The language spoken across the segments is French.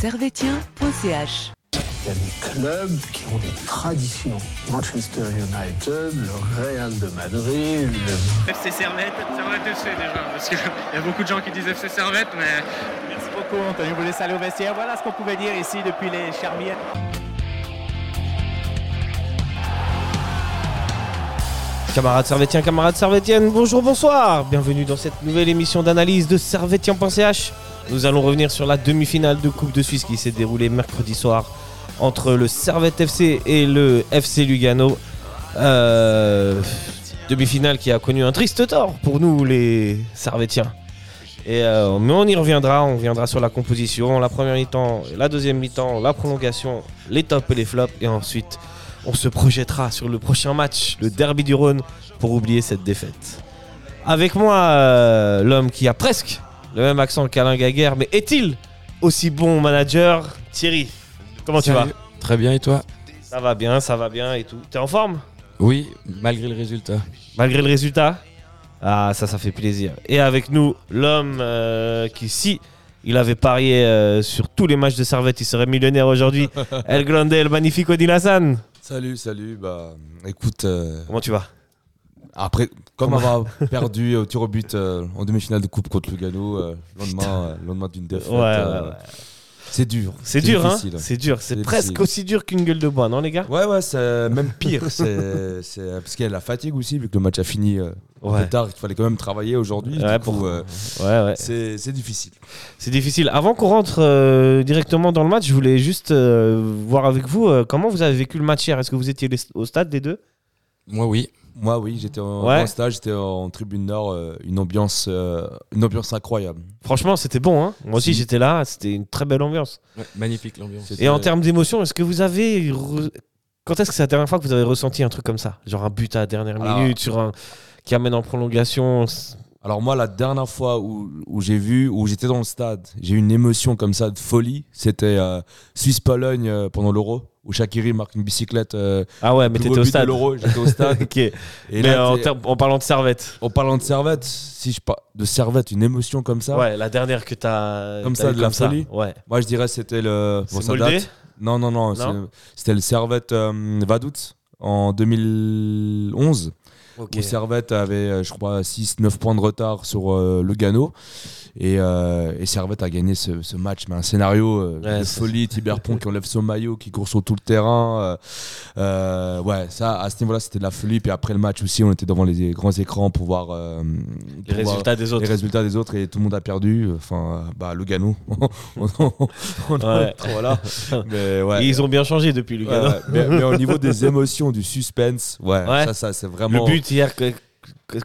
servetien.ch. Il y a des clubs qui ont des traditions. Manchester United, le Real de Madrid, le FC Servette, Servette FC déjà, parce qu'il y a beaucoup de gens qui disent FC Servette, mais Merci beaucoup, Anthony. Vous laisse aller au vestiaire. Voilà ce qu'on pouvait dire ici depuis les Charmières. Camarades servétiens, camarades servétiennes, bonjour, bonsoir Bienvenue dans cette nouvelle émission d'analyse de servetien.ch. Nous allons revenir sur la demi-finale de Coupe de Suisse qui s'est déroulée mercredi soir entre le Servette FC et le FC Lugano. Euh, demi-finale qui a connu un triste tort pour nous les servétiens. Et euh, mais on y reviendra, on reviendra sur la composition, la première mi-temps, la deuxième mi-temps, la prolongation, les tops et les flops, et ensuite on se projettera sur le prochain match, le derby du Rhône, pour oublier cette défaite. Avec moi, euh, l'homme qui a presque le même accent qu'Alain Gaguerre, mais est-il aussi bon manager Thierry, comment tu vas. Très bien, et toi Ça va bien, ça va bien et tout. T'es en forme Oui, malgré le résultat. Malgré le résultat Ah, ça, ça fait plaisir. Et avec nous, l'homme euh, qui, si il avait parié euh, sur tous les matchs de Servette, il serait millionnaire aujourd'hui. El Grande, El Magnifico Dilassan. Salut, salut. Bah, écoute, euh, Comment tu vas? Après, comme avoir perdu au tir au but euh, en demi-finale de coupe contre Lugano, euh, lendemain, euh, lendemain d'une défaite, Ouais, ouais, euh, ouais. c'est dur. C'est dur, hein. C'est dur. C'est presque difficile. aussi dur qu'une gueule de bois, non, les gars? Ouais, ouais, c'est même pire. c'est parce qu'il y a la fatigue aussi, vu que le match a fini euh, un Ouais. peu tard, il fallait quand même travailler aujourd'hui. Ouais, pour- euh, Ouais, ouais. c'est difficile. C'est difficile. Avant qu'on rentre euh, directement dans le match, je voulais juste euh, voir avec vous euh, comment vous avez vécu le match hier? Est-ce que vous étiez au stade des deux? Moi, oui. Moi, oui, j'étais en, Ouais. en stage, j'étais en tribune nord, euh, une ambiance, euh, une ambiance incroyable. Franchement, c'était bon. Hein Moi aussi, Si. j'étais là. C'était une très belle ambiance. magnifique l'ambiance. Et en termes d'émotion, est-ce que vous avez. re- Quand est-ce que c'est la dernière fois que vous avez ressenti un truc comme ça? Genre un but à la dernière Alors- minute, sur un... qui amène en prolongation? Alors moi, la dernière fois où, où j'ai vu, où j'étais dans le stade, j'ai eu une émotion comme ça de folie, c'était euh, Suisse-Pologne euh, pendant l'Euro, où Shakiri marque une bicyclette. euh, Ah ouais, mais t'étais au stade. j'étais au stade. ok. Et mais là, en, parlant de servette. en parlant de Servette, si je parle de Servette, une émotion comme ça, Ouais, la dernière que t'as. Comme ça, de la folie Ouais. moi je dirais c'était le... C'est ça date. Non, non, non, c'était le Servette euh, Vaduz en 2011. Ok. où Servette avait, euh, je crois, 6-9 points de retard sur euh, Lugano. Et, euh, et Servette a gagné ce, ce match, mais un scénario euh, Ouais, de folie. Tiberpont qui enlève son maillot, qui court sur tout le terrain. euh, euh, ouais, ça, à ce niveau-là, c'était de la folie. Puis après le match aussi, on était devant les grands écrans pour voir, euh, Les pour voir résultats des autres. les résultats des autres et tout le monde a perdu. Enfin, bah, Lugano. on, on- on- Ouais. voilà. Mais ouais. Et ils ont bien changé depuis ouais. mais, mais au niveau des émotions, du suspense, ouais, ça, ça c'est vraiment. Le but hier, que-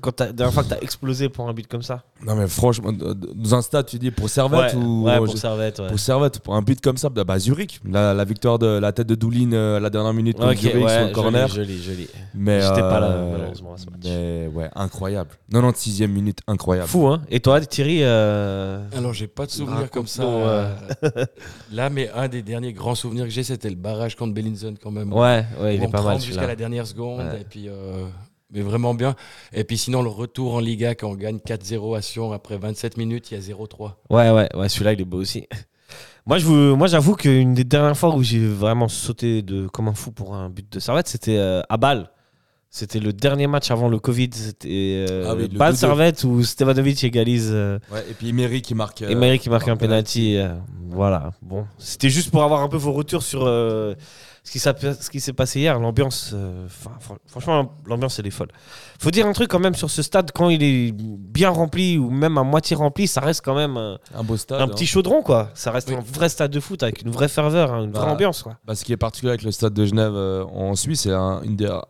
quand la dernière fois que t'as explosé pour un but comme ça? Non mais franchement, dans un stade, tu dis pour Servette Ouais, ou ouais, pour Servette, ouais. pour Servette, pour un but comme ça, bah, bah, Zurich, la, la victoire de la tête de Doulin euh, à la dernière minute contre Ok, Zurich sur le corner. joli, joli. Mais J'étais pas là, euh, malheureusement, à ce match. Mais ouais, incroyable. 96e minute, incroyable. Fou, hein Et toi, Thierry euh, Alors, j'ai pas de souvenirs Raconte-nous, comme ça. euh. euh, Là, mais un des derniers grands souvenirs que j'ai, c'était le barrage contre Bellinson quand même. Ouais, ouais, il est pas mal jusqu'à la dernière seconde. Ouais. Et puis, euh, mais vraiment bien. Et puis sinon, le retour en Liga, quand on gagne 4-0 à Sion, après 27 minutes, il y a 0-3. Ouais, ouais, ouais, celui-là, il est beau aussi. Moi, je vous, moi, j'avoue qu'une des dernières fois où j'ai vraiment sauté de comme un fou pour un but de Servette, c'était euh, à Bâle. C'était le dernier match avant le Covid. C'était euh, Ah oui, Bâle 2-2. Servette où Stevanovic égalise. euh, Ouais, et puis Emery qui marque. Emery qui marque un penalty. voilà. Bon, c'était juste pour avoir un peu vos retours sur ce qui s'est passé hier. L'ambiance, euh, franchement, l'ambiance elle est folle. Faut dire un truc quand même sur ce stade quand il est bien rempli ou même à moitié rempli, ça reste quand même Un beau stade. un hein. petit chaudron quoi. Ça reste Oui. un vrai stade de foot avec une vraie ferveur, hein, une vraie Bah, ambiance quoi. Bah, ce qui est particulier avec le stade de Genève euh, en Suisse, c'est un,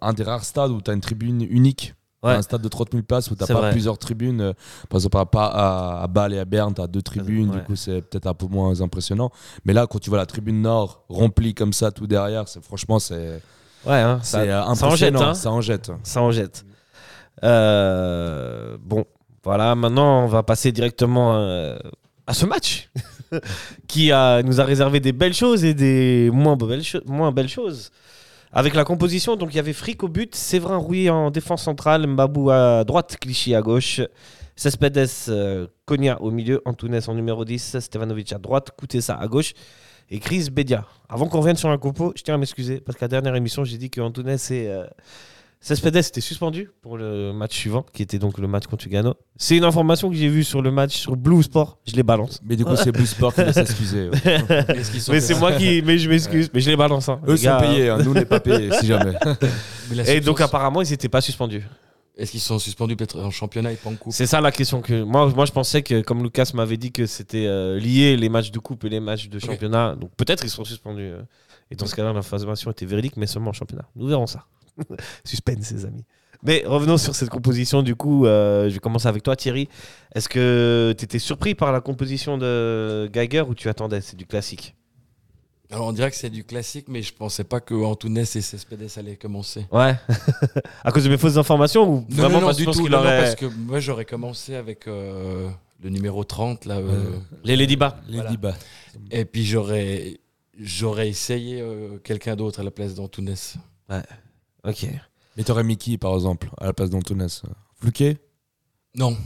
un des rares stades où tu as une tribune unique. Ouais. Un stade de 30 000 places où tu C'est pas vrai. plusieurs tribunes. Euh, Par exemple, à, pas à, à Bâle et à Berne, tu as deux tribunes. Ouais. Du coup, c'est peut-être un peu moins impressionnant. Mais là, quand tu vois la tribune nord remplie comme ça, tout derrière, c'est franchement, c'est Ouais, hein, ça, c'est, euh, ça en jette. impressionnant. hein. Ça en jette. Ça en jette. Euh, bon, voilà, maintenant on va passer directement euh, à ce match qui a, nous a réservé des belles choses et des moins belles, cho- moins belles choses. Avec la composition, donc il y avait Frick au but, Séverin Rouy en défense centrale, Mbabou à droite, Clichy à gauche, Cespedes, euh, Konya au milieu, Antunes en numéro 10, Stevanovic à droite, Koutessa à gauche et Chris Bedia. Avant qu'on revienne sur la compo, je tiens à m'excuser parce qu'à la dernière émission, j'ai dit que Antunes et euh, Cespedes étaient suspendus pour le match suivant, qui était donc le match contre Lugano. C'est une information que j'ai vue sur le match sur Blue Sport, je les balance. Mais du coup, c'est Blue Sport qui va s'excuser. sont Mais c'est moi qui. Mais je m'excuse, mais je les balance. hein. Eux Les sont gars, payés, hein. nous on n'est pas payés, si jamais. Et donc apparemment, ils n'étaient pas suspendus. Est-ce qu'ils sont suspendus peut-être en championnat et pas en coupe? C'est ça la question que moi, moi je pensais que comme Lucas m'avait dit que c'était euh, lié les matchs de coupe et les matchs de championnat, donc peut-être ils seront suspendus. euh. et dans ce cas-là, l'information était véridique, mais seulement en championnat. Nous verrons ça. Suspense, les amis. Mais revenons sur cette composition. Du coup, euh, je vais commencer avec toi, Thierry. Est-ce que tu étais surpris par la composition de Geiger ou tu attendais? C'est du classique. Alors on dirait que c'est du classique, mais je pensais pas que Antunes et Cespedes allaient commencer. Ouais. à cause de mes fausses informations ou Non, vraiment non, non, parce que du tout. non, non, aurait- parce que moi j'aurais commencé avec euh, le numéro 30 là. euh, Les Ladyba. Les Voilà. Et puis j'aurais j'aurais essayé euh, quelqu'un d'autre à la place d'Antunes. Ok. Mais t'aurais mis qui, par exemple, à la place d'Antunes Fluquet? Non.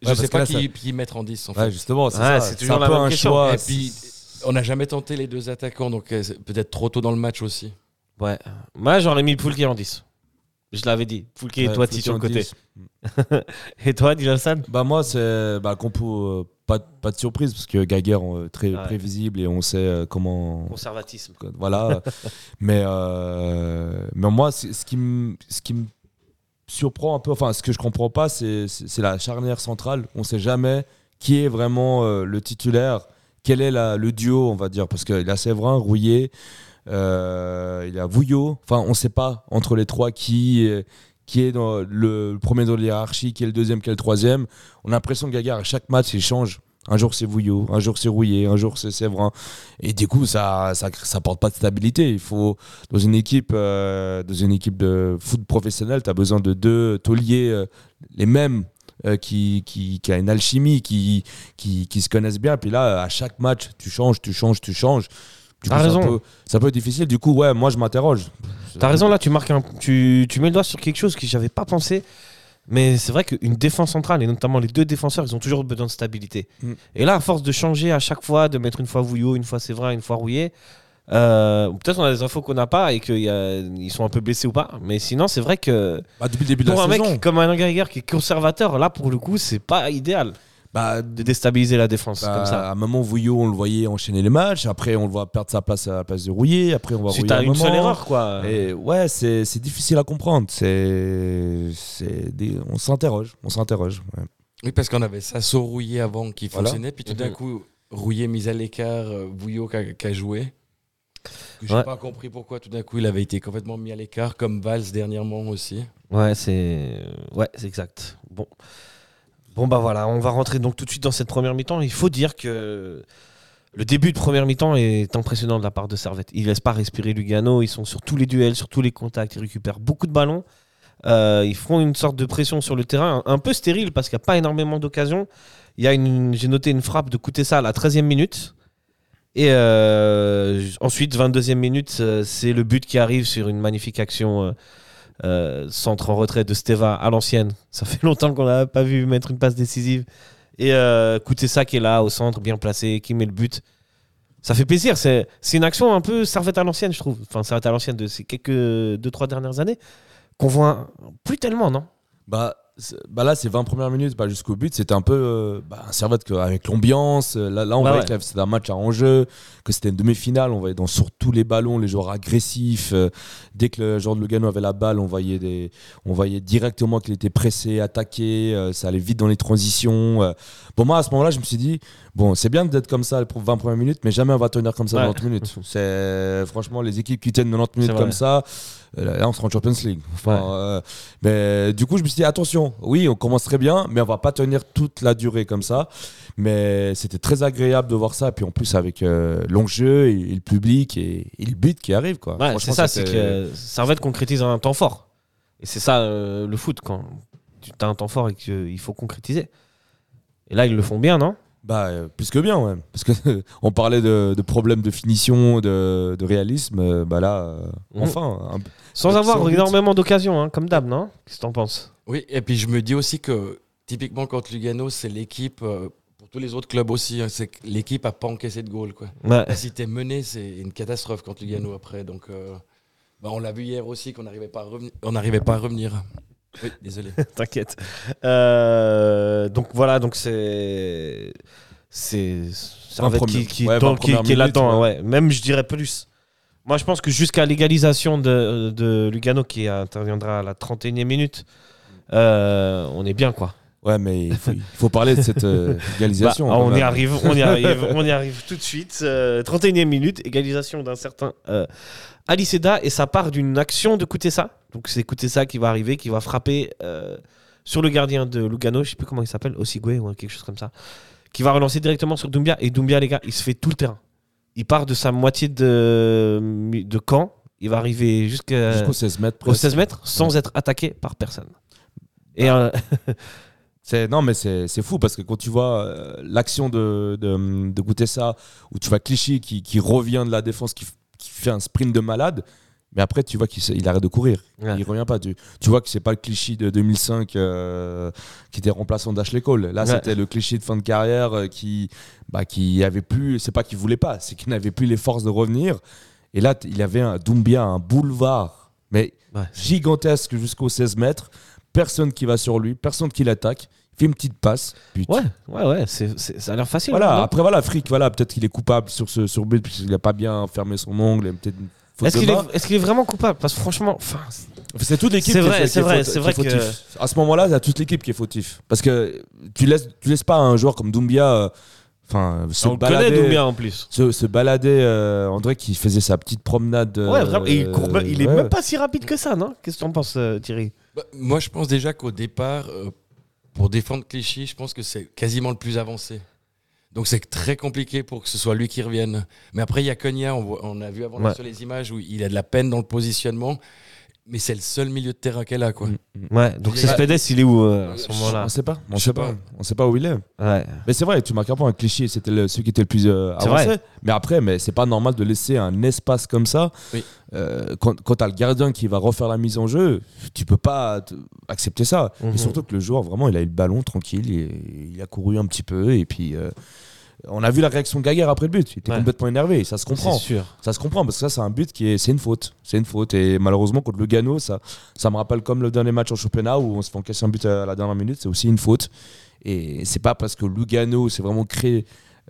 Je parce sais que pas là, qui, ça- qui mettre en 10 en Ouais, fait. justement, c'est Ouais, ça. c'est C'est toujours un la peu même un question. choix. Et puis on n'a jamais tenté les deux attaquants, donc euh, c'est peut-être trop tôt dans le match aussi. Ouais. Moi, j'aurais mis Poulquier en 10. Je l'avais dit. Poulquier et Ouais, Toiti sur le Fluquet en côté. 10. Et toi, Dylan San? Bah moi c'est bah compo euh, pas pas de surprise parce que Geiger euh, très Ouais. prévisible et on sait euh, comment Conservatisme. voilà mais euh, mais moi ce qui me surprend un peu enfin ce que je comprends pas c'est la charnière centrale on sait jamais qui est vraiment euh, le titulaire quel est la, le duo on va dire parce qu'il y a Séverin Rouillet euh, il y a Vouillot enfin on sait pas entre les trois qui qui est le, premier dans la hiérarchie qui est le deuxième qui est le troisième on a l'impression que Gaga à chaque match il change un jour c'est Vouillot, un jour c'est Rouillet, un jour c'est Séverin. Et du coup, ça, ça, ça porte pas de stabilité. Il faut, dans une équipe, euh, dans une équipe de foot professionnel, tu as besoin de deux tauliers, euh, les mêmes, euh, qui, qui, qui a une alchimie, qui, qui, qui se connaissent bien. Puis là, à chaque match, tu changes, tu changes, tu changes. Du coup, T'as raison. peu- C'est un peu difficile. Du coup, ouais, moi, je m'interroge. T'as raison, là, tu marques un. Tu, tu mets le doigt sur quelque chose que j'avais pas pensé. Mais c'est vrai qu'une défense centrale, et notamment les deux défenseurs, ils ont toujours besoin de stabilité. Mm. Et là, à force de changer à chaque fois, de mettre une fois Vouillot, une fois Séverin, une fois Rouillet, euh, peut-être on a des infos qu'on n'a pas et qu'ils sont un peu blessés ou pas. Mais sinon, c'est vrai que Bah, depuis le début de pour la un saison, mec comme un Geiger qui est conservateur, là, pour le coup, c'est pas idéal bah, de déstabiliser la défense Bah, comme ça. À un moment, Vouillot, on le voyait enchaîner les matchs. Après, on le voit perdre sa place à la place de Rouillet. Après, on voit Si Rouillet à t'as un une seule moment. erreur, quoi. Et ouais, c'est c'est difficile à comprendre. C'est on s'interroge, on s'interroge. ouais. Oui, parce qu'on avait Sasso Rouillet avant qui Voilà. fonctionnait, puis tout d'un Mhm. coup, Rouillet mis à l'écart, euh, Vouillot qui a, joué. Je n'ai Ouais. pas compris pourquoi tout d'un coup il avait été complètement mis à l'écart, comme Valls dernièrement aussi. Ouais, c'est ouais, c'est exact. Bon. Bon bah voilà, on va rentrer donc tout de suite dans cette première mi-temps. Il faut dire que le début de première mi-temps est impressionnant de la part de Servette. Ils laissent pas respirer Lugano, ils sont sur tous les duels, sur tous les contacts, ils récupèrent beaucoup de ballons. Euh, ils font une sorte de pression sur le terrain, un, peu stérile parce qu'il n'y a pas énormément d'occasions. J'ai noté une frappe de Koutessa à la 13e minute. Et euh, ensuite, 22e minute, euh, c'est le but qui arrive sur une magnifique action centre en retrait de Steva à l'ancienne. Ça fait longtemps qu'on n'a pas vu mettre une passe décisive. Et euh, Koutessa qui est là au centre, bien placé, qui met le but. Ça fait plaisir. C'est une action un peu servette à l'ancienne, je trouve. Enfin, servette à l'ancienne de ces quelques deux, trois dernières années qu'on voit plus tellement, non? Bah, bah là, ces 20 premières minutes bah, jusqu'au but, c'était un peu euh, bah, un servette avec l'ambiance. euh, Là, là, on Bah voyait ouais. que c'était un match à enjeu, que c'était une demi-finale. On voyait dans, sur tous les ballons les joueurs agressifs. euh, dès que le joueur de Lugano avait la balle, on voyait, des, on voyait directement qu'il était pressé, attaqué. euh, ça allait vite dans les transitions. Bon, moi, à ce moment-là, je me suis dit, bon, c'est bien d'être comme ça pour 20 premières minutes, mais jamais on va tenir comme ça Ouais. 90 minutes. C'est franchement les équipes qui tiennent 90 minutes comme ça. euh, Là, on sera en Champions League. Enfin, euh, mais du coup, je me suis dit, attention, oui, on commence très bien, mais on va pas tenir toute la durée comme ça. Mais c'était très agréable de voir ça. Puis en plus, avec euh, l'enjeu et, et le public et, et le but qui arrive. Quoi. Ouais, c'est ça, c'est que Servette concrétise un temps fort. Et c'est ça euh, le foot, quand tu as un temps fort et qu'il faut concrétiser. Et là, ils le font bien, non? Bah, euh, plus que bien, ouais. Parce que on parlait de, de problèmes de finition, de, de réalisme. euh, bah là, euh, Mhm. enfin. un peu- Sans Sans avoir énormément d'occasions, hein, comme d'hab, non? Qu'est-ce que t'en penses? Oui, et puis je me dis aussi que typiquement contre Lugano, c'est l'équipe, euh, pour tous les autres clubs aussi, hein, c'est que l'équipe a pas encaissé de goal. Quoi. Ouais. Si t'es mené, c'est une catastrophe contre Lugano après. Donc, euh, bah, on l'a vu hier aussi qu'on n'arrivait pas, à revenir- on n'arrivait pas à revenir. Oui, désolé. T'inquiète. Euh, donc voilà, donc c'est c'est Servette qui, qui, ouais, dans- 20 qui- premières qui est là-dedans. ouais. Même je dirais plus. Moi, je pense que jusqu'à l'égalisation de, de Lugano qui interviendra à la 31e minute, euh, on est bien quoi. Ouais, mais il faut, il faut parler de cette euh, égalisation. Bah, on y arrive, on y arrive, on y arrive tout de suite. Euh, 31e minute, égalisation d'un certain euh, Ali Seda et ça part d'une action de Koutessa. Donc c'est Koutessa qui va arriver, qui va frapper euh, sur le gardien de Lugano, je sais plus comment il s'appelle, Osigwe ou quelque chose comme ça, qui va relancer directement sur Doumbia et Doumbia les gars, il se fait tout le terrain. Il part de sa moitié de, de camp, il va arriver jusqu'à Jusqu'au 16 mètres. au presque. 16 mètres sans être attaqué par personne. Et C'est non mais c'est fou parce que quand tu vois euh, l'action de, de de goûter ça où tu vois Clichy qui, qui revient de la défense qui, qui fait un sprint de malade mais après tu vois qu'il arrête de courir Ouais. il revient pas tu, tu vois que c'est pas le Clichy de 2005 euh, qui était remplaçant d'Ashley Cole là Ouais. c'était le Clichy de fin de carrière euh, qui bah qui avait plus c'est pas qu'il voulait pas c'est qu'il n'avait plus les forces de revenir et là il avait un Doumbia un boulevard mais Ouais. gigantesque jusqu'au 16 mètres personne qui va sur lui personne qui l'attaque il fait une petite passe puis ouais, ouais, ouais, c'est- c'est- ça a l'air facile. voilà, après voilà, Frick, voilà, peut-être qu'il est coupable sur ce sur but puisqu'il n'a pas bien fermé son ongle, et peut-être Est-ce qu'il est, est-ce qu'il est vraiment coupable? Parce que franchement, enfin, C'est toute l'équipe C'est qui est- vrai, qui c'est est vrai, faute- c'est qui est vrai que- fautif. À ce moment-là, a toute l'équipe qui est fautif. Parce que tu laisses, tu laisses pas un joueur comme Doumbia euh, enfin, se on le connaît balader. Doumbia en plus. Se, se balader, euh, André qui faisait sa petite promenade. euh, Ouais, vraiment. Et il, court pas- il est ouais. même pas si rapide que ça, non? Qu'est-ce que t'en penses, euh, Thierry? Bah, moi, je pense déjà qu'au départ, euh, pour défendre Clichy, je pense que c'est quasiment le plus avancé. Donc c'est très compliqué pour que ce soit lui qui revienne. Mais après, il y a on, voit- on a vu avant Ouais. sur les images où il a de la peine dans le positionnement. Mais c'est le seul milieu de terrain qu'elle a. Quoi. Ouais, donc Il c'est est- Spedes, il est où euh, à ce moment-là On sait pas, on sait pas. pas. on sait pas où il est. Ouais. Mais c'est vrai, tu marques un point. Un cliché, c'était le- celui qui était le plus euh, C'est avancé. vrai. Mais après, mais c'est pas normal de laisser un espace comme ça. Oui. Euh, quand quand tu as le gardien qui va refaire la mise en jeu, tu peux pas te- accepter ça. Mhm. Et surtout que le joueur, vraiment, il a eu le ballon tranquille. Et, il a couru un petit peu. Et puis, euh, on a vu la réaction de Gaguerre après le but. Il était Ouais. complètement énervé. Ça se comprend. Sûr. Ça se comprend parce que ça, c'est un but qui est, c'est une faute. C'est une faute. Et malheureusement, contre Lugano, ça, ça me rappelle comme le dernier match en championnat où on se fait encaisser un but à la dernière minute. C'est aussi une faute. Et c'est pas parce que Lugano s'est vraiment créé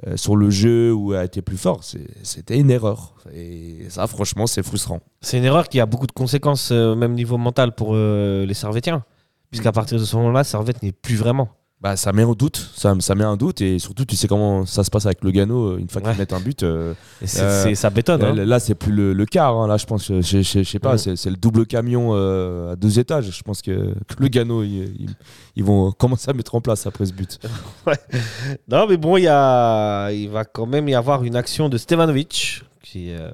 euh, sur le jeu ou a été plus fort. C'était une erreur. Et ça, franchement, c'est frustrant. C'est une erreur qui a beaucoup de conséquences, euh, même niveau mental, pour euh, les Servétiens. Puisqu'à partir de ce moment-là, Servette n'est plus vraiment. Bah, ça met un doute. Ça, ça met un doute. Et surtout, tu sais comment ça se passe avec Lugano une fois qu'ils Ouais. mettent un but. euh, Euh, ça bétonne. hein. Là, c'est plus le, le quart. hein. Là, je pense je, je- je sais pas, c'est le double camion euh, à deux étages. Je pense que, que le Gano, ils, ils- ils vont commencer à mettre en place après ce but. Non, mais bon, il, y a... il va quand même y avoir une action de Stevanovic qui euh,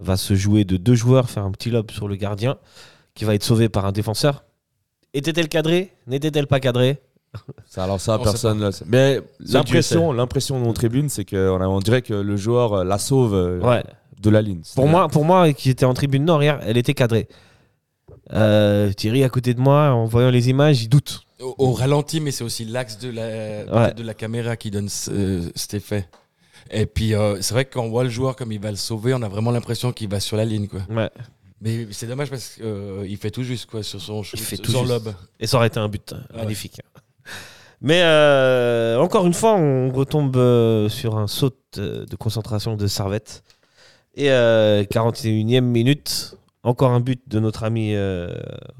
va se jouer de deux joueurs, faire un petit lob sur le gardien, qui va être sauvé par un défenseur. Était-elle cadrée? N'était-elle pas cadrée? Ça, alors ça, On personne. là, mais l'impression, l'impression de mon tribune, c'est qu'on on dirait que le joueur euh, la sauve euh, Ouais. de la ligne. Pour moi, pour moi, qui était en tribune nord hier, elle était cadrée. Euh, Thierry, à côté de moi, en voyant les images, il doute. Au, au ralenti, mais c'est aussi l'axe de la, peut-être de la caméra qui donne ce- euh, cet effet. Et puis, euh, c'est vrai que quand on voit le joueur comme il va le sauver, on a vraiment l'impression qu'il va sur la ligne. Quoi. Ouais. Mais c'est dommage parce qu'il fait tout juste quoi, sur son shoot, fait tout son juste. lob. Et ça aurait été un but ouais. Mais euh, encore une fois, on retombe euh, sur un saut euh, de concentration de Servette. Et euh, 41e minute, encore un but de notre ami, euh,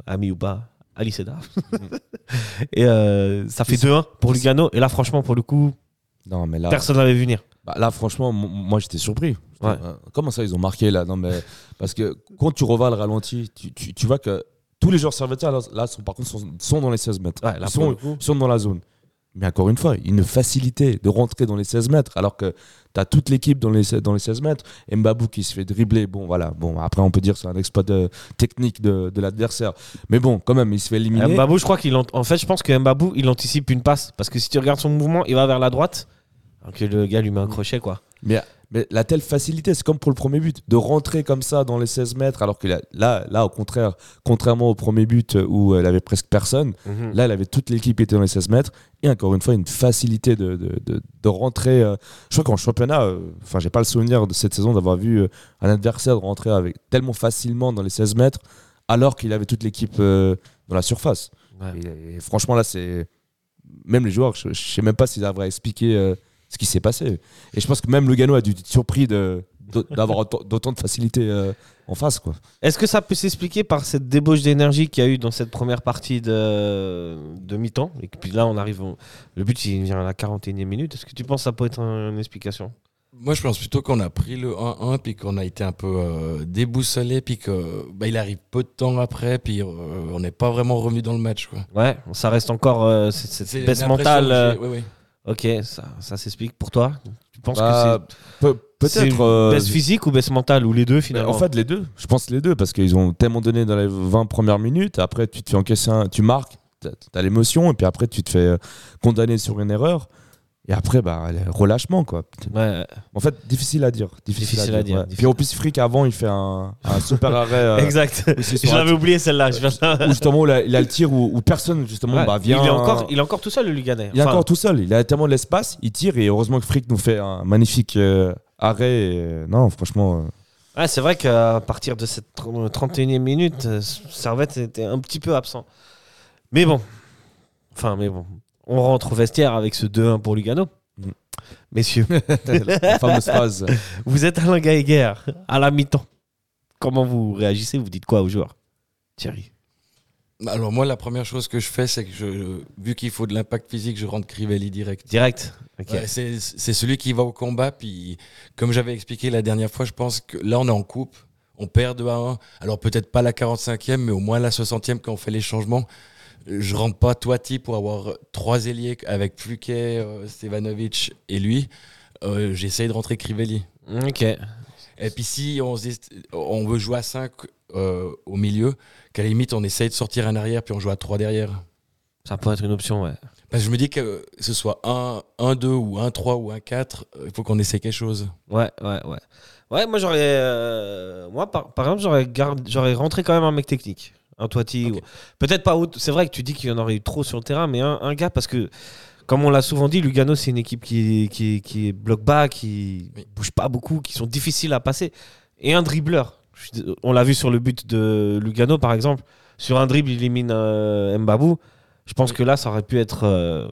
ami Ali Seda. et ça fait 2-1 pour Lugano. Et là, franchement, pour le coup, Non, mais là, personne n'avait vu venir. bah, là franchement, moi, j'étais surpris. Ouais. Comment ça, ils ont marqué là? Non, mais parce que quand tu revois le ralenti, tu, tu- tu vois que tous les joueurs servétiens là, là, sont, par contre, sont, sont dans les 16 mètres. Ouais, là, ils sont, dans la zone. Mais encore une fois, une facilité de rentrer dans les 16 mètres, alors que tu as toute l'équipe dans les, dans les 16 mètres. Mbabou qui se fait dribbler, bon voilà, bon après on peut dire que c'est un exploit de- technique de, de l'adversaire. Mais bon, quand même, il se fait éliminer. Mbabou, je crois qu'il en fait, je pense que Mbabou, il anticipe une passe parce que si tu regardes son mouvement, il va vers la droite. Alors que le gars lui met un crochet quoi. Mais Mais la telle facilité, c'est comme pour le premier but, de rentrer comme ça dans les 16 mètres, alors que là, là, au contraire, contrairement au premier but où elle avait presque personne, Mhm. là, elle avait toute l'équipe qui était dans les 16 mètres. Et encore une fois, une facilité de, de, de- de rentrer. euh, je crois qu'en championnat, euh, enfin, j'ai pas le souvenir de cette saison d'avoir vu euh, un adversaire rentrer avec, tellement facilement dans les 16 mètres, alors qu'il avait toute l'équipe euh, dans la surface. Ouais. Et, et franchement, là, c'est. Même les joueurs, je, je sais même pas s'ils arriveraient à expliquer euh, ce qui s'est passé. Et je pense que même Lugano a dû être surpris de- d'avoir autant, d'autant de facilité euh, en face. Quoi. Est-ce que ça peut s'expliquer par cette débauche d'énergie qu'il y a eu dans cette première partie de, de mi-temps? Et puis là, on arrive. au- Le but, il vient à la 41e minute. Est-ce que tu penses que ça peut être un- une explication? Moi, je pense plutôt qu'on a pris le 1-1, puis qu'on a été un peu euh, déboussolé, puis que bah, arrive peu de temps après, puis euh, on n'est pas vraiment revenu dans le match. Quoi. Ouais, ça reste encore euh, cette, cette baisse mentale. euh, ouais, ouais. Ok, ça, ça s'explique pour toi Tu penses Bah, que c'est Peut-être. euh, baisse physique ou baisse mentale ou les deux finalement En fait, les deux. Je pense les deux parce qu'ils ont tellement donné dans les 20 premières minutes. Après, tu te fais encaisser un, tu marques, t'as as, l'émotion, et puis après, tu te fais euh, condamner sur une erreur. Et après, bah, relâchement, quoi. Ouais, En fait, difficile à dire. Difficile, Difficile à, à dire. dire, ouais. difficile. Puis en plus, Frick, avant, il fait un, un super arrêt. euh, exact. l'avais oublié celle-là. Où justement, il a, il a le tir où, où personne, justement, Ouais, bah, vient. il, est encore, il est encore tout seul, le Luganais. Il est Enfin, encore tout seul. Il a tellement de l'espace, il tire, et heureusement que Frick nous fait un magnifique euh, arrêt. et, euh, non, franchement. euh, Ouais, c'est vrai qu'à partir de cette 31e minute, Servette était un petit peu absent. Mais bon. Enfin, mais bon. On rentre au vestiaire avec ce 2-1 pour Lugano. Mm. Messieurs, la fameuse phrase. vous êtes Alain Geiger à la mi-temps. Comment vous réagissez? Vous dites quoi aux joueurs? Thierry Alors, moi, la première chose que je fais, c'est que je, vu qu'il faut de l'impact physique, je rentre Crivelli direct. Direct Ok. Ouais, c'est c'est celui qui va au combat. Puis, comme j'avais expliqué la dernière fois, je pense que là, on est en coupe. On perd 2 à 1. Alors, peut-être pas la 45e, mais au moins la 60e quand on fait les changements. Je rentre pas Toiti pour avoir trois ailiers avec Pluquet, euh, Stevanovic et lui. Euh, J'essaye de rentrer Crivelli. Ok. Et puis, si on, se dit- on veut jouer à 5 au milieu, qu'à la limite, on essaye de sortir un arrière, puis on joue à 3 derrière. Ça peut être une option, ouais. Parce que je me dis que ce soit 1, 1-2 ou 1-3 ou 1-4, il faut qu'on essaie quelque chose. Ouais, ouais, ouais. Ouais, moi j'aurais. euh, moi, par, par exemple, j'aurais, j'aurais rentré quand même un mec technique. Un Toiti. Ok. ou- Peut-être pas. haut- C'est vrai que tu dis qu'il y en aurait eu trop sur le terrain, mais un, un gars, parce que, comme on l'a souvent dit, Lugano, c'est une équipe qui qui qui est bloc bas, qui Oui. bouge pas beaucoup, qui sont difficiles à passer. Et un dribbleur. On l'a vu sur le but de Lugano, par exemple. Sur un dribble, il élimine euh, Mbabou. Je pense que là, ça aurait pu être euh,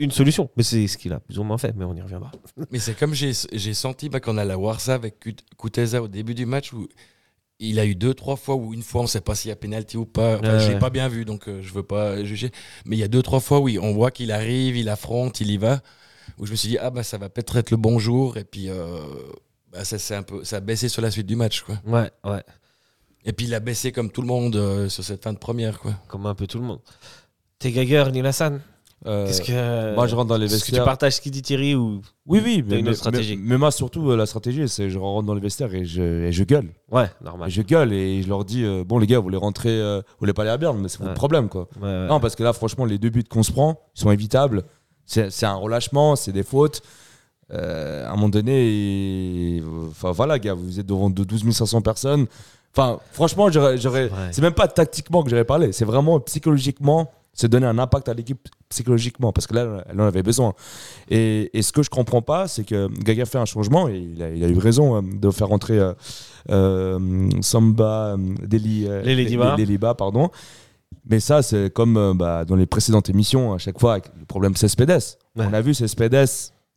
une solution. Mais c'est ce qu'il a plus ou moins fait, mais on y reviendra. Mais c'est comme j'ai senti bah, qu'on a la Warsa avec Kut- Kuteza au début du match où il a eu deux, trois fois où une fois on sait pas s'il y a pénalty ou pas. Enfin, Ouais, je l'ai ouais. pas bien vu donc euh, je veux pas juger. Mais il y a deux, trois fois oui, on voit qu'il arrive, il affronte, il y va. Où je me suis dit, ah bah ça va peut-être être le bon jour. Et puis euh, bah, ça, c'est un peu, ça a baissé sur la suite du match. Quoi. Ouais, ouais. Et puis il a baissé comme tout le monde euh, sur cette fin de première. Quoi. comme un peu tout le monde. Neil Hassan Euh, Qu'est-ce que. Moi, je rentre dans les Est-ce que tu vestiaires. partages ce qu'il dit Thierry ou. Oui, oui, mais, mais- stratégie. mais- mais moi, surtout, euh, la stratégie, c'est je rentre dans les vestiaires et je, et je gueule. Ouais, Et normal. je gueule et je leur dis euh, Bon, les gars, vous voulez rentrer, euh, vous voulez pas aller à Berne, mais c'est Ouais. votre problème, quoi. Ouais, ouais. Non, parce que là, franchement, les deux buts qu'on se prend, ils sont évitables. C'est un relâchement, c'est des fautes. À un moment donné, et- enfin voilà, gars, vous êtes devant de 12 500 personnes. Enfin, franchement, j'aurais, c'est même pas tactiquement que j'aurais parlé, c'est vraiment psychologiquement, c'est donner un impact à l'équipe psychologiquement, parce que là, elle en avait besoin. Et, et ce que je comprends pas, c'est que Gaga fait un changement, et il a, il a eu raison euh, de faire rentrer euh, euh, Samba, Deli, pardon. Mais ça, c'est comme bah, dans les précédentes émissions, à chaque fois, avec le problème Cespedes. Ouais. On a vu Cespedes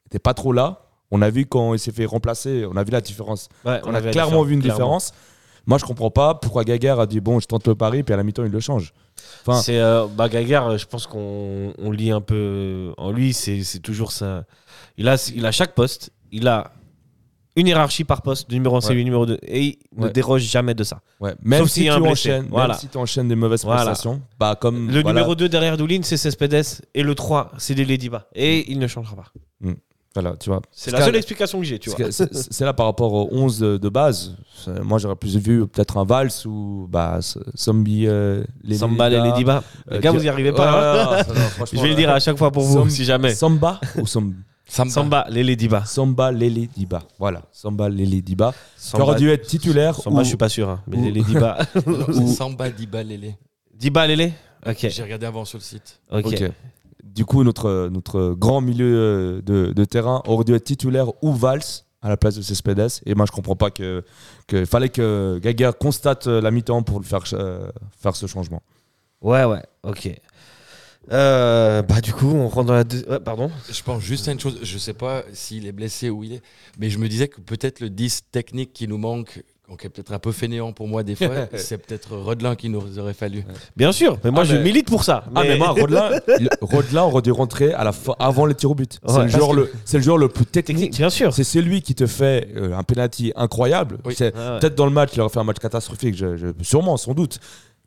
n'était pas trop là. On a vu quand il s'est fait remplacer, on a vu la différence. Ouais, On, a clairement vu une clairement. différence. Moi, je comprends pas pourquoi Gagar a dit bon, je tente le pari, puis à la mi-temps, il le change. Enfin, C'est euh, bah je pense qu'on on lit un peu en lui, c'est toujours ça. Il a, il a chaque poste, il a une hiérarchie par poste, du numéro 1 c'est Ouais. numéro 2, et il ne déroge jamais de ça. ouais. Même Sauf si tu enchaînes, Voilà. même si tu enchaînes des mauvaises Voilà. prestations, bah comme Le voilà, numéro 2 derrière Doulin, c'est Cespedes, et le 3, c'est Lele Diba. Et il ne changera pas. Voilà, tu vois. C'est la seule explication que j'ai, tu vois. C'est là par rapport aux 11 de, de base. Moi, j'aurais plus vu peut-être un Vals ou bah, Zombie. Euh, les Samba, Lelida, Lele Diba. Les euh, gars, qui- vous y arrivez pas. hein ouais, non, Je vais le dire à chaque fois pour vous, Som- si jamais. Samba ou Som- Samba. Samba, Lele Diba. Samba Lele Diba. Voilà, Samba Lele Diba. Qui Samba, aurait dû être titulaire. Samba, ou- je suis pas sûr. hein, mais ou- Lele Diba. Non, c'est Samba Diba Lele. Diba, Lele Ok. J'ai regardé avant sur le site. Ok. Ok. Du coup, notre, notre grand milieu euh, de, de terrain aurait dû être titulaire ou Valls à la place de Cespedes. Et moi, je comprends pas que, que fallait que Gaga constate euh, la mi-temps pour le faire, euh, faire ce changement. Ouais, ouais. Ok. Euh, bah, du coup, on rentre dans la. deux- Ouais, pardon. Je pense juste à une chose, je sais pas s'il est blessé ou il est, mais je me disais que peut-être le 10 technique qui nous manque, qui est peut-être un peu fainéant pour moi des fois, c'est peut-être Rodelin qui nous aurait fallu. Bien sûr, mais moi Ah, je mais- milite pour ça. Ah, mais moi, Rodelin, Rodelin aurait dû rentrer à la fin, avant les tirs au but. Ouais. c'est, le joueur le, c'est le joueur le plus technique. Bien sûr. C'est celui qui te fait euh, un penalty incroyable. Oui. C'est- Ouais, ouais. Peut-être dans le match, il aurait fait un match catastrophique, je- je- sûrement, sans doute.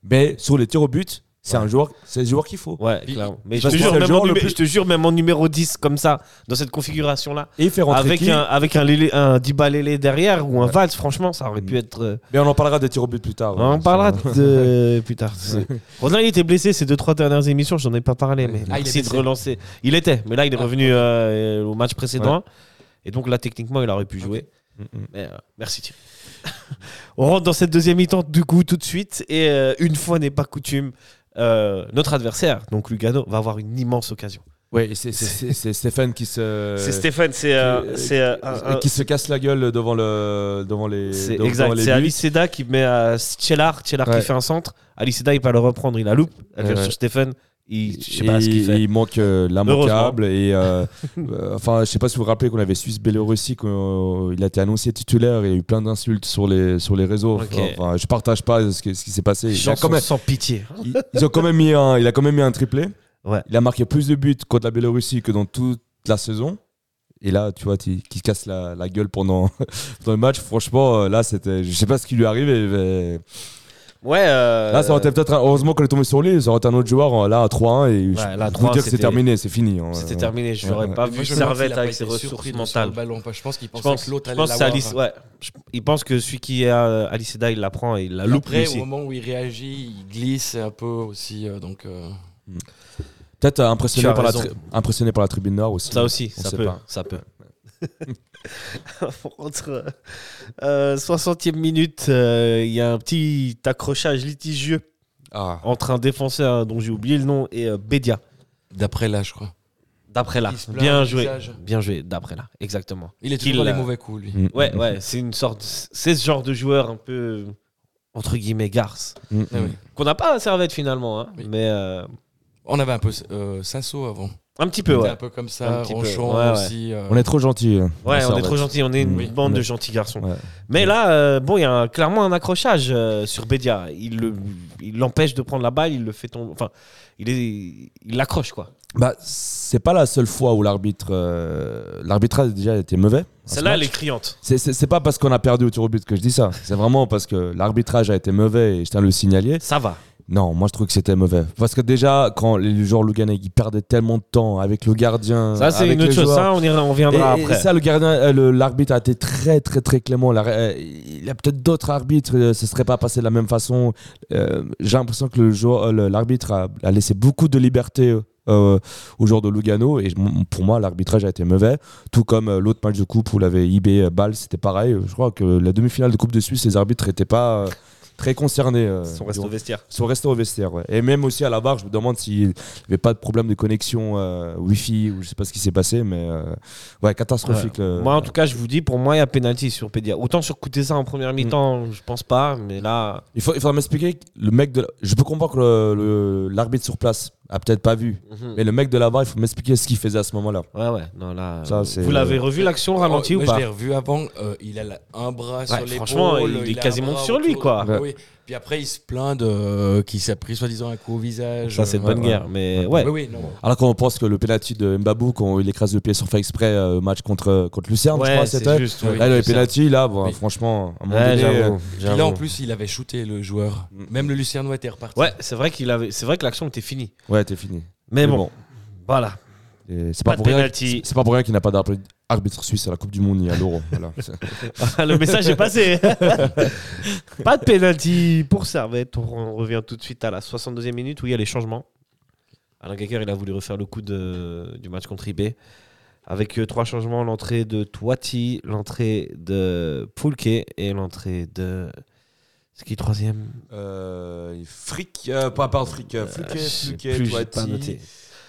Mais sur les tirs au but, c'est un joueur, c'est le joueur qu'il faut. Ouais, Puis- clairement. Mais je te, jure, même en le numé- plus- je te jure, même en numéro 10, comme ça, dans cette configuration-là, Et fait rentrer avec qui un, avec un, Lélé- un Diba Lélé derrière ou un Valls, franchement, ça aurait pu être. euh, Mais on en parlera des tirs au but plus tard. On en Ouais, parlera de... plus tard. C'est- il était blessé ces deux, trois dernières émissions, je n'en ai pas parlé, mais Ah, il est merci de blessé. relancer. Il était, mais là, il est Ah, revenu euh, au match précédent. Et donc là, techniquement, il aurait pu jouer. Mm, mm. Mais, euh, merci Thierry. On rentre dans cette deuxième mi-temps du coup tout de suite. Et euh, une fois n'est pas coutume, euh, notre adversaire, donc Lugano, va avoir une immense occasion. Et c'est- Stéphane qui se. c'est Stéphane, c'est euh, qui- c'est, euh, qui se casse la gueule devant le devant les c'est devant exact. C'est buts. Ali Seda qui met à Tchelar Ouais. qui fait un centre. Ali Seda, il va le reprendre, il la loupe. Ouais. sur Stéphane. Il, je sais Et pas ce qu'il fait. Il manque euh, l'immanquable. Et euh, euh, enfin, je sais pas si vous vous rappelez qu'on avait Suisse-Biélorussie, qu'il a été annoncé titulaire et il y a eu plein d'insultes sur les, sur les réseaux. Ok. Enfin, je partage pas ce, que- ce qui s'est passé. Il a, Chanson quand même, sans pitié. il- ils ont quand même mis un, il a quand même mis un triplé. Ouais. Il a marqué plus de buts contre la Biélorussie que dans toute la saison. Et là, tu vois, qui se casse la, la gueule pendant, pendant le match. Franchement, euh, là, c'était, je sais pas ce qui lui arrive. mais- Ouais. euh, Là, ça aurait été peut-être. Heureusement qu'on est tombé sur lui. Ça aurait été un autre joueur. euh, Là, à 3-1. Et je Ouais, là, peux 3-1, vous dire que c'est terminé. C'est fini. hein. C'était Ouais. terminé. Je Ouais, n'aurais ouais. pas vu je Servette avec ses ressources mentales. ballon. Je pense qu'il Je pense, que l'autre je allait l'avoir. Alice. Ouais. Je- il pense que celui qui est à Aliceda, il la prend et il la loupe Après, au moment où il réagit, il glisse un peu aussi. euh, donc, euh, Peut-être impressionné, par la tri- impressionné par la tribune Nord aussi. Ça aussi, On ça peut, ça peut. Entre euh, 60e minute, euh, il y a un petit accrochage litigieux Ah. entre un défenseur dont j'ai oublié le nom et euh, Bédia. d'après là, je crois. D'après là, bien joué, bien joué. D'après là, exactement. Il est toujours dans les euh, mauvais coups, lui. Mm. Ouais, ouais, c'est une sorte, c'est ce genre de joueur un peu entre guillemets garce Mm, Ah mm. qu'on n'a pas à Servette finalement, hein, Oui. mais euh, On avait un peu euh, Sasso avant. Un petit peu, C'était ouais. un peu comme Un ça, petit peu. Ronchon Ouais, ouais. aussi. euh, On est trop gentil. Ouais, on est trop gentils, on est une Oui. bande de gentils garçons. Ouais. Mais là, euh, bon, il y a un- clairement un accrochage euh, sur Bédia. Il le- il l'empêche de prendre la balle, il le fait tomber. Enfin, il l'accroche quoi. Bah, c'est pas la seule fois où l'arbitre, euh, l'arbitrage déjà été mauvais. Celle-là, elle est criante. C'est- C'est c'est pas parce qu'on a perdu au tir au but que je dis ça. C'est vraiment parce que l'arbitrage a été mauvais et je tiens à le signaler. Ça va. Non, moi je trouve que c'était mauvais. Parce que déjà, quand les joueurs Luganais ils perdaient tellement de temps avec le gardien. Ça, c'est une autre chose. Ça, on, ira, on viendra Et- et après. ça, le gardien, euh, l'arbitre a été très, très, très clément. Euh, Il y a peut-être d'autres arbitres, euh, ce serait pas passé de la même façon. J'ai l'impression que l'arbitre a, a laissé beaucoup de liberté euh, aux joueurs de Lugano. Et pour moi, l'arbitrage a été mauvais. Tout comme euh, l'autre match de coupe où l'avait IB Ball, c'était pareil. Je crois que la demi-finale de Coupe de Suisse, les arbitres n'étaient pas. euh, Très concernés. euh, restés durant- au vestiaire. sont restés au vestiaire. ouais. Et même aussi à la barre, je me demande s'il n'y avait pas de problème de connexion euh, Wi-Fi ou je sais pas ce qui s'est passé, mais euh, ouais, catastrophique. le- Moi, en tout cas, je vous dis, pour moi, il y a penalty sur Pédia. Autant sur Koutessa en première Mm. mi-temps, je pense pas, mais là. Il, faut, il faudra m'expliquer que le mec de. la- Je peux comprendre que le- le- l'arbitre sur place a peut-être pas vu, mhm. mais le mec de barre, il faut m'expliquer ce qu'il faisait à ce moment-là. Ouais, ouais. Non, là. Ça, euh, c'est- vous l'avez revu l'action ralenti Oh, ou moi, pas Je l'ai revu avant. euh, il a un bras sur l'épaule. franchement, il est quasiment sur lui, autour quoi. Ouais. Oui. Puis après, il se plaint de euh, qu'il s'est pris soi-disant un coup au visage. Ça, c'est de euh, bonne ouais. guerre. Mais ouais. Oui, oui, non. Alors qu'on pense que le penalty de Mbabou, quand il écrase le pied sans faire exprès, euh, match contre, contre Lucerne, je Ouais, crois, c'est c'était. juste. Oui. ouais. Là, le penalty, là, bon, Oui. franchement, à un moment Ouais, donné, euh. Puis là, en plus, il avait shooté le joueur. Mm. Même le Lucernois était reparti. Ouais, c'est vrai qu'il avait. C'est vrai que l'action était finie. ouais, t'es fini. Mais Mais bon, bon. voilà. C'est Pas pas, de pour rien- c'est pas pour rien qu'il n'a pas d'arbitre arbitre suisse à la Coupe du Monde ni à l'Euro. Voilà. le message est passé. pas de penalty pour Servette. On revient tout de suite à la 62e minute où il y a les changements. Alain Gaker, il a voulu refaire le coup de, du match contre IB. avec euh, trois changements l'entrée de Toiti, l'entrée de Poulke et l'entrée de. C'est qui troisième? Euh, fric, euh, pas, pas fric, euh, Fluquet, Euh, Fluquet, Toiti,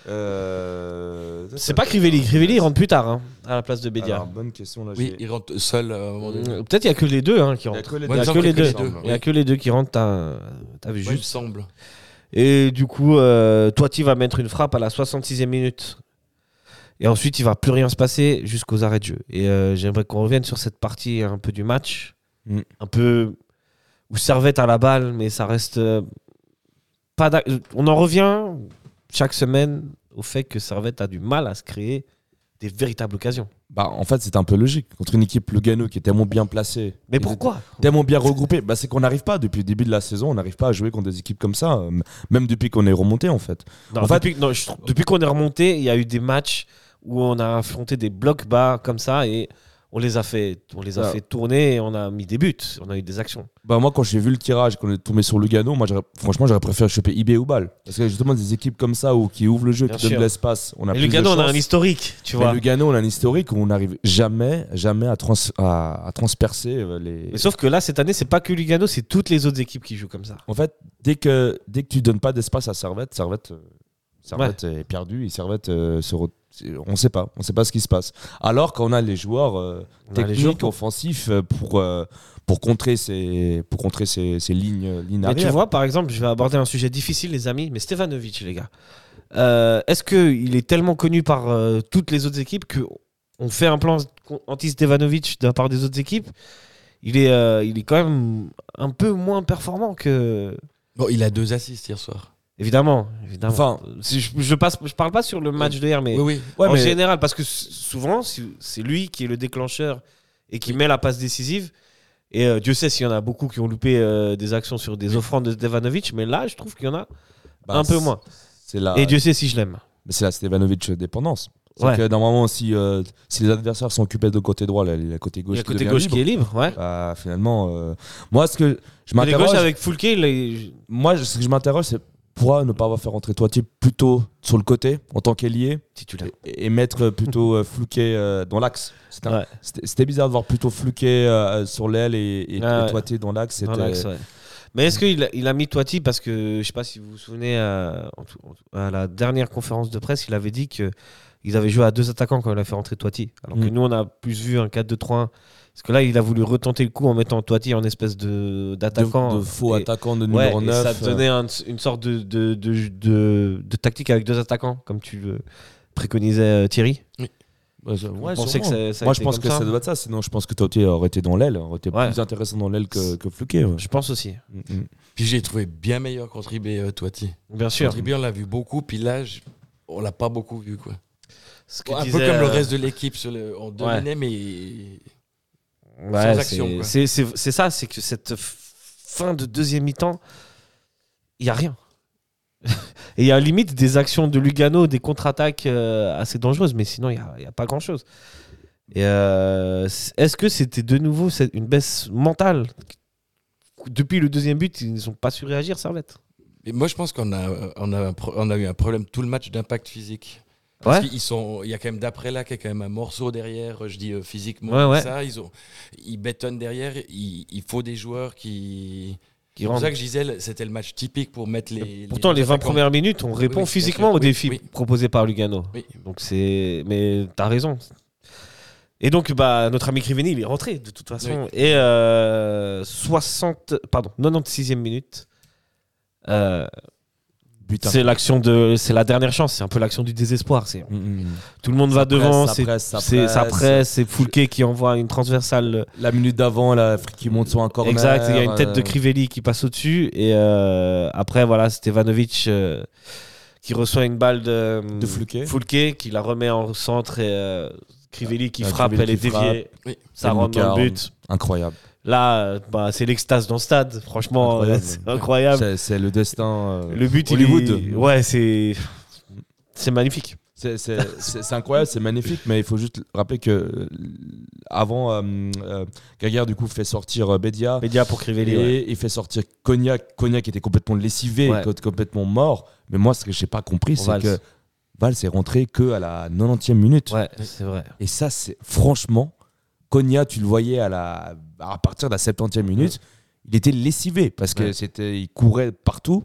euh, C'est pas Crivelli. Crivelli il rentre plus tard hein, à la place de Bédia. Alors, bonne question là. Oui, j'ai- il rentre seul à un moment donné. Euh, Peut-être il y a que les deux hein, qui rentrent. Il y a que les qu'il deux. que les deux. Il y a que les deux qui rentrent. T'as t'as vu Ouais, il me juste. semble. Et du coup, euh, Toiti va mettre une frappe à la 66e minute. Et ensuite, il va plus rien se passer jusqu'aux arrêts de jeu. Et euh, j'aimerais qu'on revienne sur cette partie un peu du match. Mm. Un peu où Servette a la balle, mais ça reste euh, pas. On en revient chaque semaine au fait que Servette a du mal à se créer des véritables occasions. Bah, en fait, c'est un peu logique. Contre une équipe Lugano qui est tellement bien placée, Mais pourquoi tellement bien regroupée, bah, c'est qu'on n'arrive pas, depuis le début de la saison, on n'arrive pas à jouer contre des équipes comme ça, euh, même depuis qu'on est remonté en fait. Non, En fait- depuis, trouve- depuis qu'on est remonté, il y a eu des matchs où on a affronté des blocs bas comme ça et on les a fait, on les a Ah. fait tourner et on a mis des buts, on a eu des actions. Bah, moi, quand j'ai vu le tirage, qu'on est tombé sur Lugano, moi, franchement, j'aurais préféré choper IB ou Bâle. Parce que justement, des équipes comme ça, où, qui ouvrent le jeu, Bien qui donnent de l'espace, on a Et plus Lugano, de on a un historique, tu Mais vois. Lugano, on a un historique où on n'arrive jamais, jamais à, trans à, à transpercer euh, les. Mais sauf que là, cette année, c'est pas que Lugano, c'est toutes les autres équipes qui jouent comme ça. En fait, dès que, dès que tu donnes pas d'espace à Servette, Servette, euh, Servette est perdu et Servette euh, se re- on sait pas, on sait pas ce qui se passe. Alors qu'on a les joueurs euh, On a les techniques, joueurs pour- offensifs euh, pour euh, pour contrer ces pour contrer ces, ces lignes lignes Mais arrière. tu vois, par exemple, je vais aborder un sujet difficile, les amis, mais Stevanovic, les gars. Euh, Est-ce qu'il est tellement connu par euh, toutes les autres équipes que on fait un plan anti-Stevanovic de la part des autres équipes? Il est, euh, il est quand même un peu moins performant que. Bon, il a deux assists hier soir. Évidemment, évidemment. Enfin- je, je passe, je parle pas sur le match de hier, mais Oui, oui. Ouais, en mais- général, parce que souvent, c'est lui qui est le déclencheur et qui met la passe décisive. Et euh, Dieu sait s'il y en a beaucoup qui ont loupé euh, des actions sur des offrandes de Stevanovic, mais là, je trouve qu'il y en a bah, un peu moins. La, Et Dieu sait si je l'aime. mais c'est la Stevanovic dépendance. C'est Ouais. que normalement, si, euh, si les adversaires sont occupés de côté droit, là, il y a le côté gauche y a le qui côté devient gauche libre. qui est libre, ouais. Bah, finalement, euh, moi, ce que je m'interroge, avec est- moi, ce que je m'interroge, c'est pourquoi ne pas avoir fait rentrer Toitier plutôt sur le côté en tant qu'ailier titulaire. et, et mettre plutôt euh, Flouquet euh, dans l'axe. C'était Ouais. Bizarre de voir plutôt Flouquet euh, sur l'aile et, et, Ah et ouais. Toitier dans l'axe. Mais est-ce qu'il a, il a mis Toiti parce que je sais pas si vous vous souvenez à, tout- à la dernière conférence de presse, il avait dit que ils avaient joué à deux attaquants quand il a fait rentrer Toiti. Alors que Mm. nous on a plus vu un 4-2-3-1. Parce que là il a voulu retenter le coup en mettant Toiti en espèce de de, d'attaquant. de faux Et- attaquant de Ouais, numéro et 9. ça donnait un- une sorte de, de, de, de- de tactique avec deux attaquants, comme tu le préconisais euh, Thierry. Ouais, ouais, que ça- ça a Moi, je pense que ça ça doit être ça. Sinon, je pense que Toitier aurait été dans l'aile. aurait été Ouais. plus intéressant dans l'aile que, que Flouquet. ouais. Je pense aussi, Mm, mm. Puis j'ai trouvé bien meilleur contre IB euh, Toiti. bien sûr. Contre IB, on l'a vu beaucoup, puis là, je- on l'a pas beaucoup vu. Quoi. Ce que un disait, peu comme le euh, reste de l'équipe, le- on dominait, mais Ouais, Sans c'est- ça, c'est que cette fin de deuxième mi-temps, il n'y a rien. Et il y a limite des actions de Lugano, des contre-attaques euh, assez dangereuses, mais sinon, il n'y a, pas grand-chose. Euh, est-ce que c'était de nouveau une baisse mentale? Depuis le deuxième but, ils n'ont pas su réagir, Servette. Mais moi, je pense qu'on a, on a, un pro- on a eu un problème tout le match d'impact physique. Parce Ouais. qu'ils sont, il y a quand même d'après là, qu'il y a quand même un morceau derrière. Je dis euh, physiquement, Ouais, ouais. ça, ils ont, ils bétonnent derrière. Il, il faut des joueurs qui. C'est pour ça que je disais, c'était le match typique pour mettre les. Pourtant, les 20 attaquants. premières minutes, on répond oui, physiquement sûr. aux Oui, proposés par Lugano. Donc c'est, mais t'as raison. Et donc, bah, notre ami Criveni, il est rentré de toute façon. Et euh, 60, pardon, 96e minute. Euh. C'est l'action de, c'est la dernière chance. C'est un peu l'action du désespoir. C'est Mm, mm. tout le monde Ça va presse, devant. ça C'est presse, ça presse. C'est Foulke qui envoie une transversale. La minute d'avant, la qui monte sur un corner. Exact. Il y a une tête de euh, Crivelli qui passe au-dessus. Et euh, après, voilà, Stevanovic euh, qui reçoit une balle de, De Fouquet. Fouquet, qui la remet en centre et euh, Crivelli qui Ah, frappe, Crivelli elle est qui déviée. Oui. Ça rentre dans le but. Incroyable. Là, bah, c'est l'extase dans le stade. Franchement, Incroyable. euh, c'est incroyable. C'est- C'est le destin. euh, Le but, Hollywood. il est... Ouais, c'est... C'est magnifique. C'est c'est- c'est- c'est incroyable, c'est magnifique, mais il faut juste rappeler que euh, avant, euh, euh, Gaguerre du coup fait sortir Bédia Média pour Crivelli. et ouais. il fait sortir Cognac. Cognac était complètement lessivé, Ouais. complètement mort. Mais moi, ce que j'ai pas compris, c'est Valls. que Val est rentré que à la 90e minute. Ouais, c'est vrai. Et ça, c'est franchement, Konya, tu le voyais à, la, à partir de la 70e minute, il était lessivé parce que Ouais. c'était, il courait partout.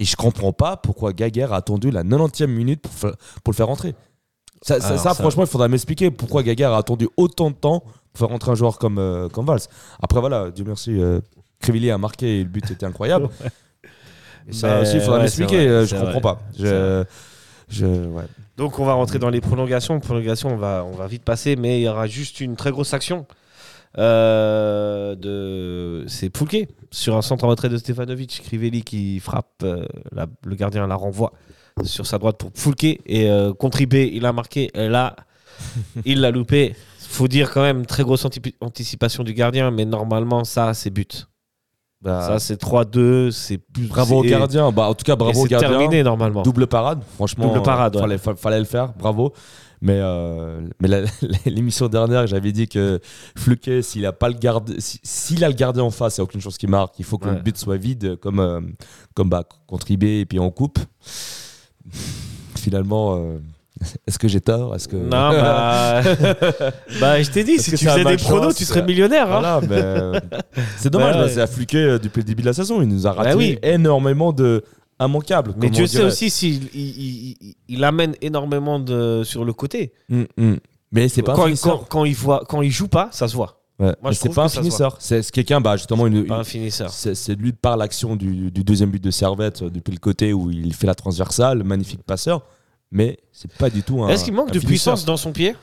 Et je comprends pas pourquoi Gaguerre a attendu la 90e minute pour, fa- pour le faire rentrer. Ça, franchement, il faudra m'expliquer pourquoi Gaguerre a attendu autant de temps pour faire rentrer un joueur comme, euh, comme Valls. Après, voilà, Dieu merci, euh, Crivelli a marqué et le but était incroyable. Et ça Mais aussi, il faudra ouais, m'expliquer. vrai, euh, c'est Je comprends vrai. pas. C'est Je, je, ouais. Donc on va rentrer dans les prolongations. Prolongation, on va, on va vite passer, mais il y aura juste une très grosse action. Euh, de... C'est Poulquet sur un centre en retrait de Stefanovic. Crivelli qui frappe, euh, la- le gardien la renvoie sur sa droite pour Poulquet. Et euh, contribé, il a marqué. Et là, il l'a loupé. Faut dire quand même, très grosse anticipation du gardien, mais normalement, ça, c'est but. Bah, Ça, c'est 3-2. C'est plus bravo au gardien. Bah, en tout cas, bravo au gardien. terminé normalement. Double parade, franchement. Double parade, euh, ouais. fallait, fa- fallait le faire, bravo. Mais, euh, mais l'émission dernière, j'avais dit que Fluquet, s'il a pas le garde, si- s'il a le gardien en face, il n'y a aucune chose qui marque. Il faut que Ouais. le but soit vide, comme, euh, comme bah, contre IB et puis on coupe. Finalement, euh, est-ce que j'ai tort? Est-ce que Non, bah, bah je t'ai dit, si tu faisais des pronos, tu serais millionnaire. hein. Voilà, mais, euh, c'est dommage, Bah ouais. c'est à Fluquet depuis le début de la saison. Il nous a raté Bah oui. énormément de immanquables. Mais Dieu on sait aussi s'il il, il- il- il amène énormément de, sur le côté. Mm, mm. Mais c'est pas un quand, il, finisseur. quand, quand il voit, quand il joue pas, ça se voit. Ouais, Moi, c'est pas un finisseur. C'est quelqu'un, bah, justement, une, Pas un finisseur. c'est lui par l'action du, du deuxième but de Servette euh, depuis le côté où il fait la transversale, magnifique passeur, mais c'est pas du tout un. Est-ce qu'il manque un de finisseur. puissance dans son pied?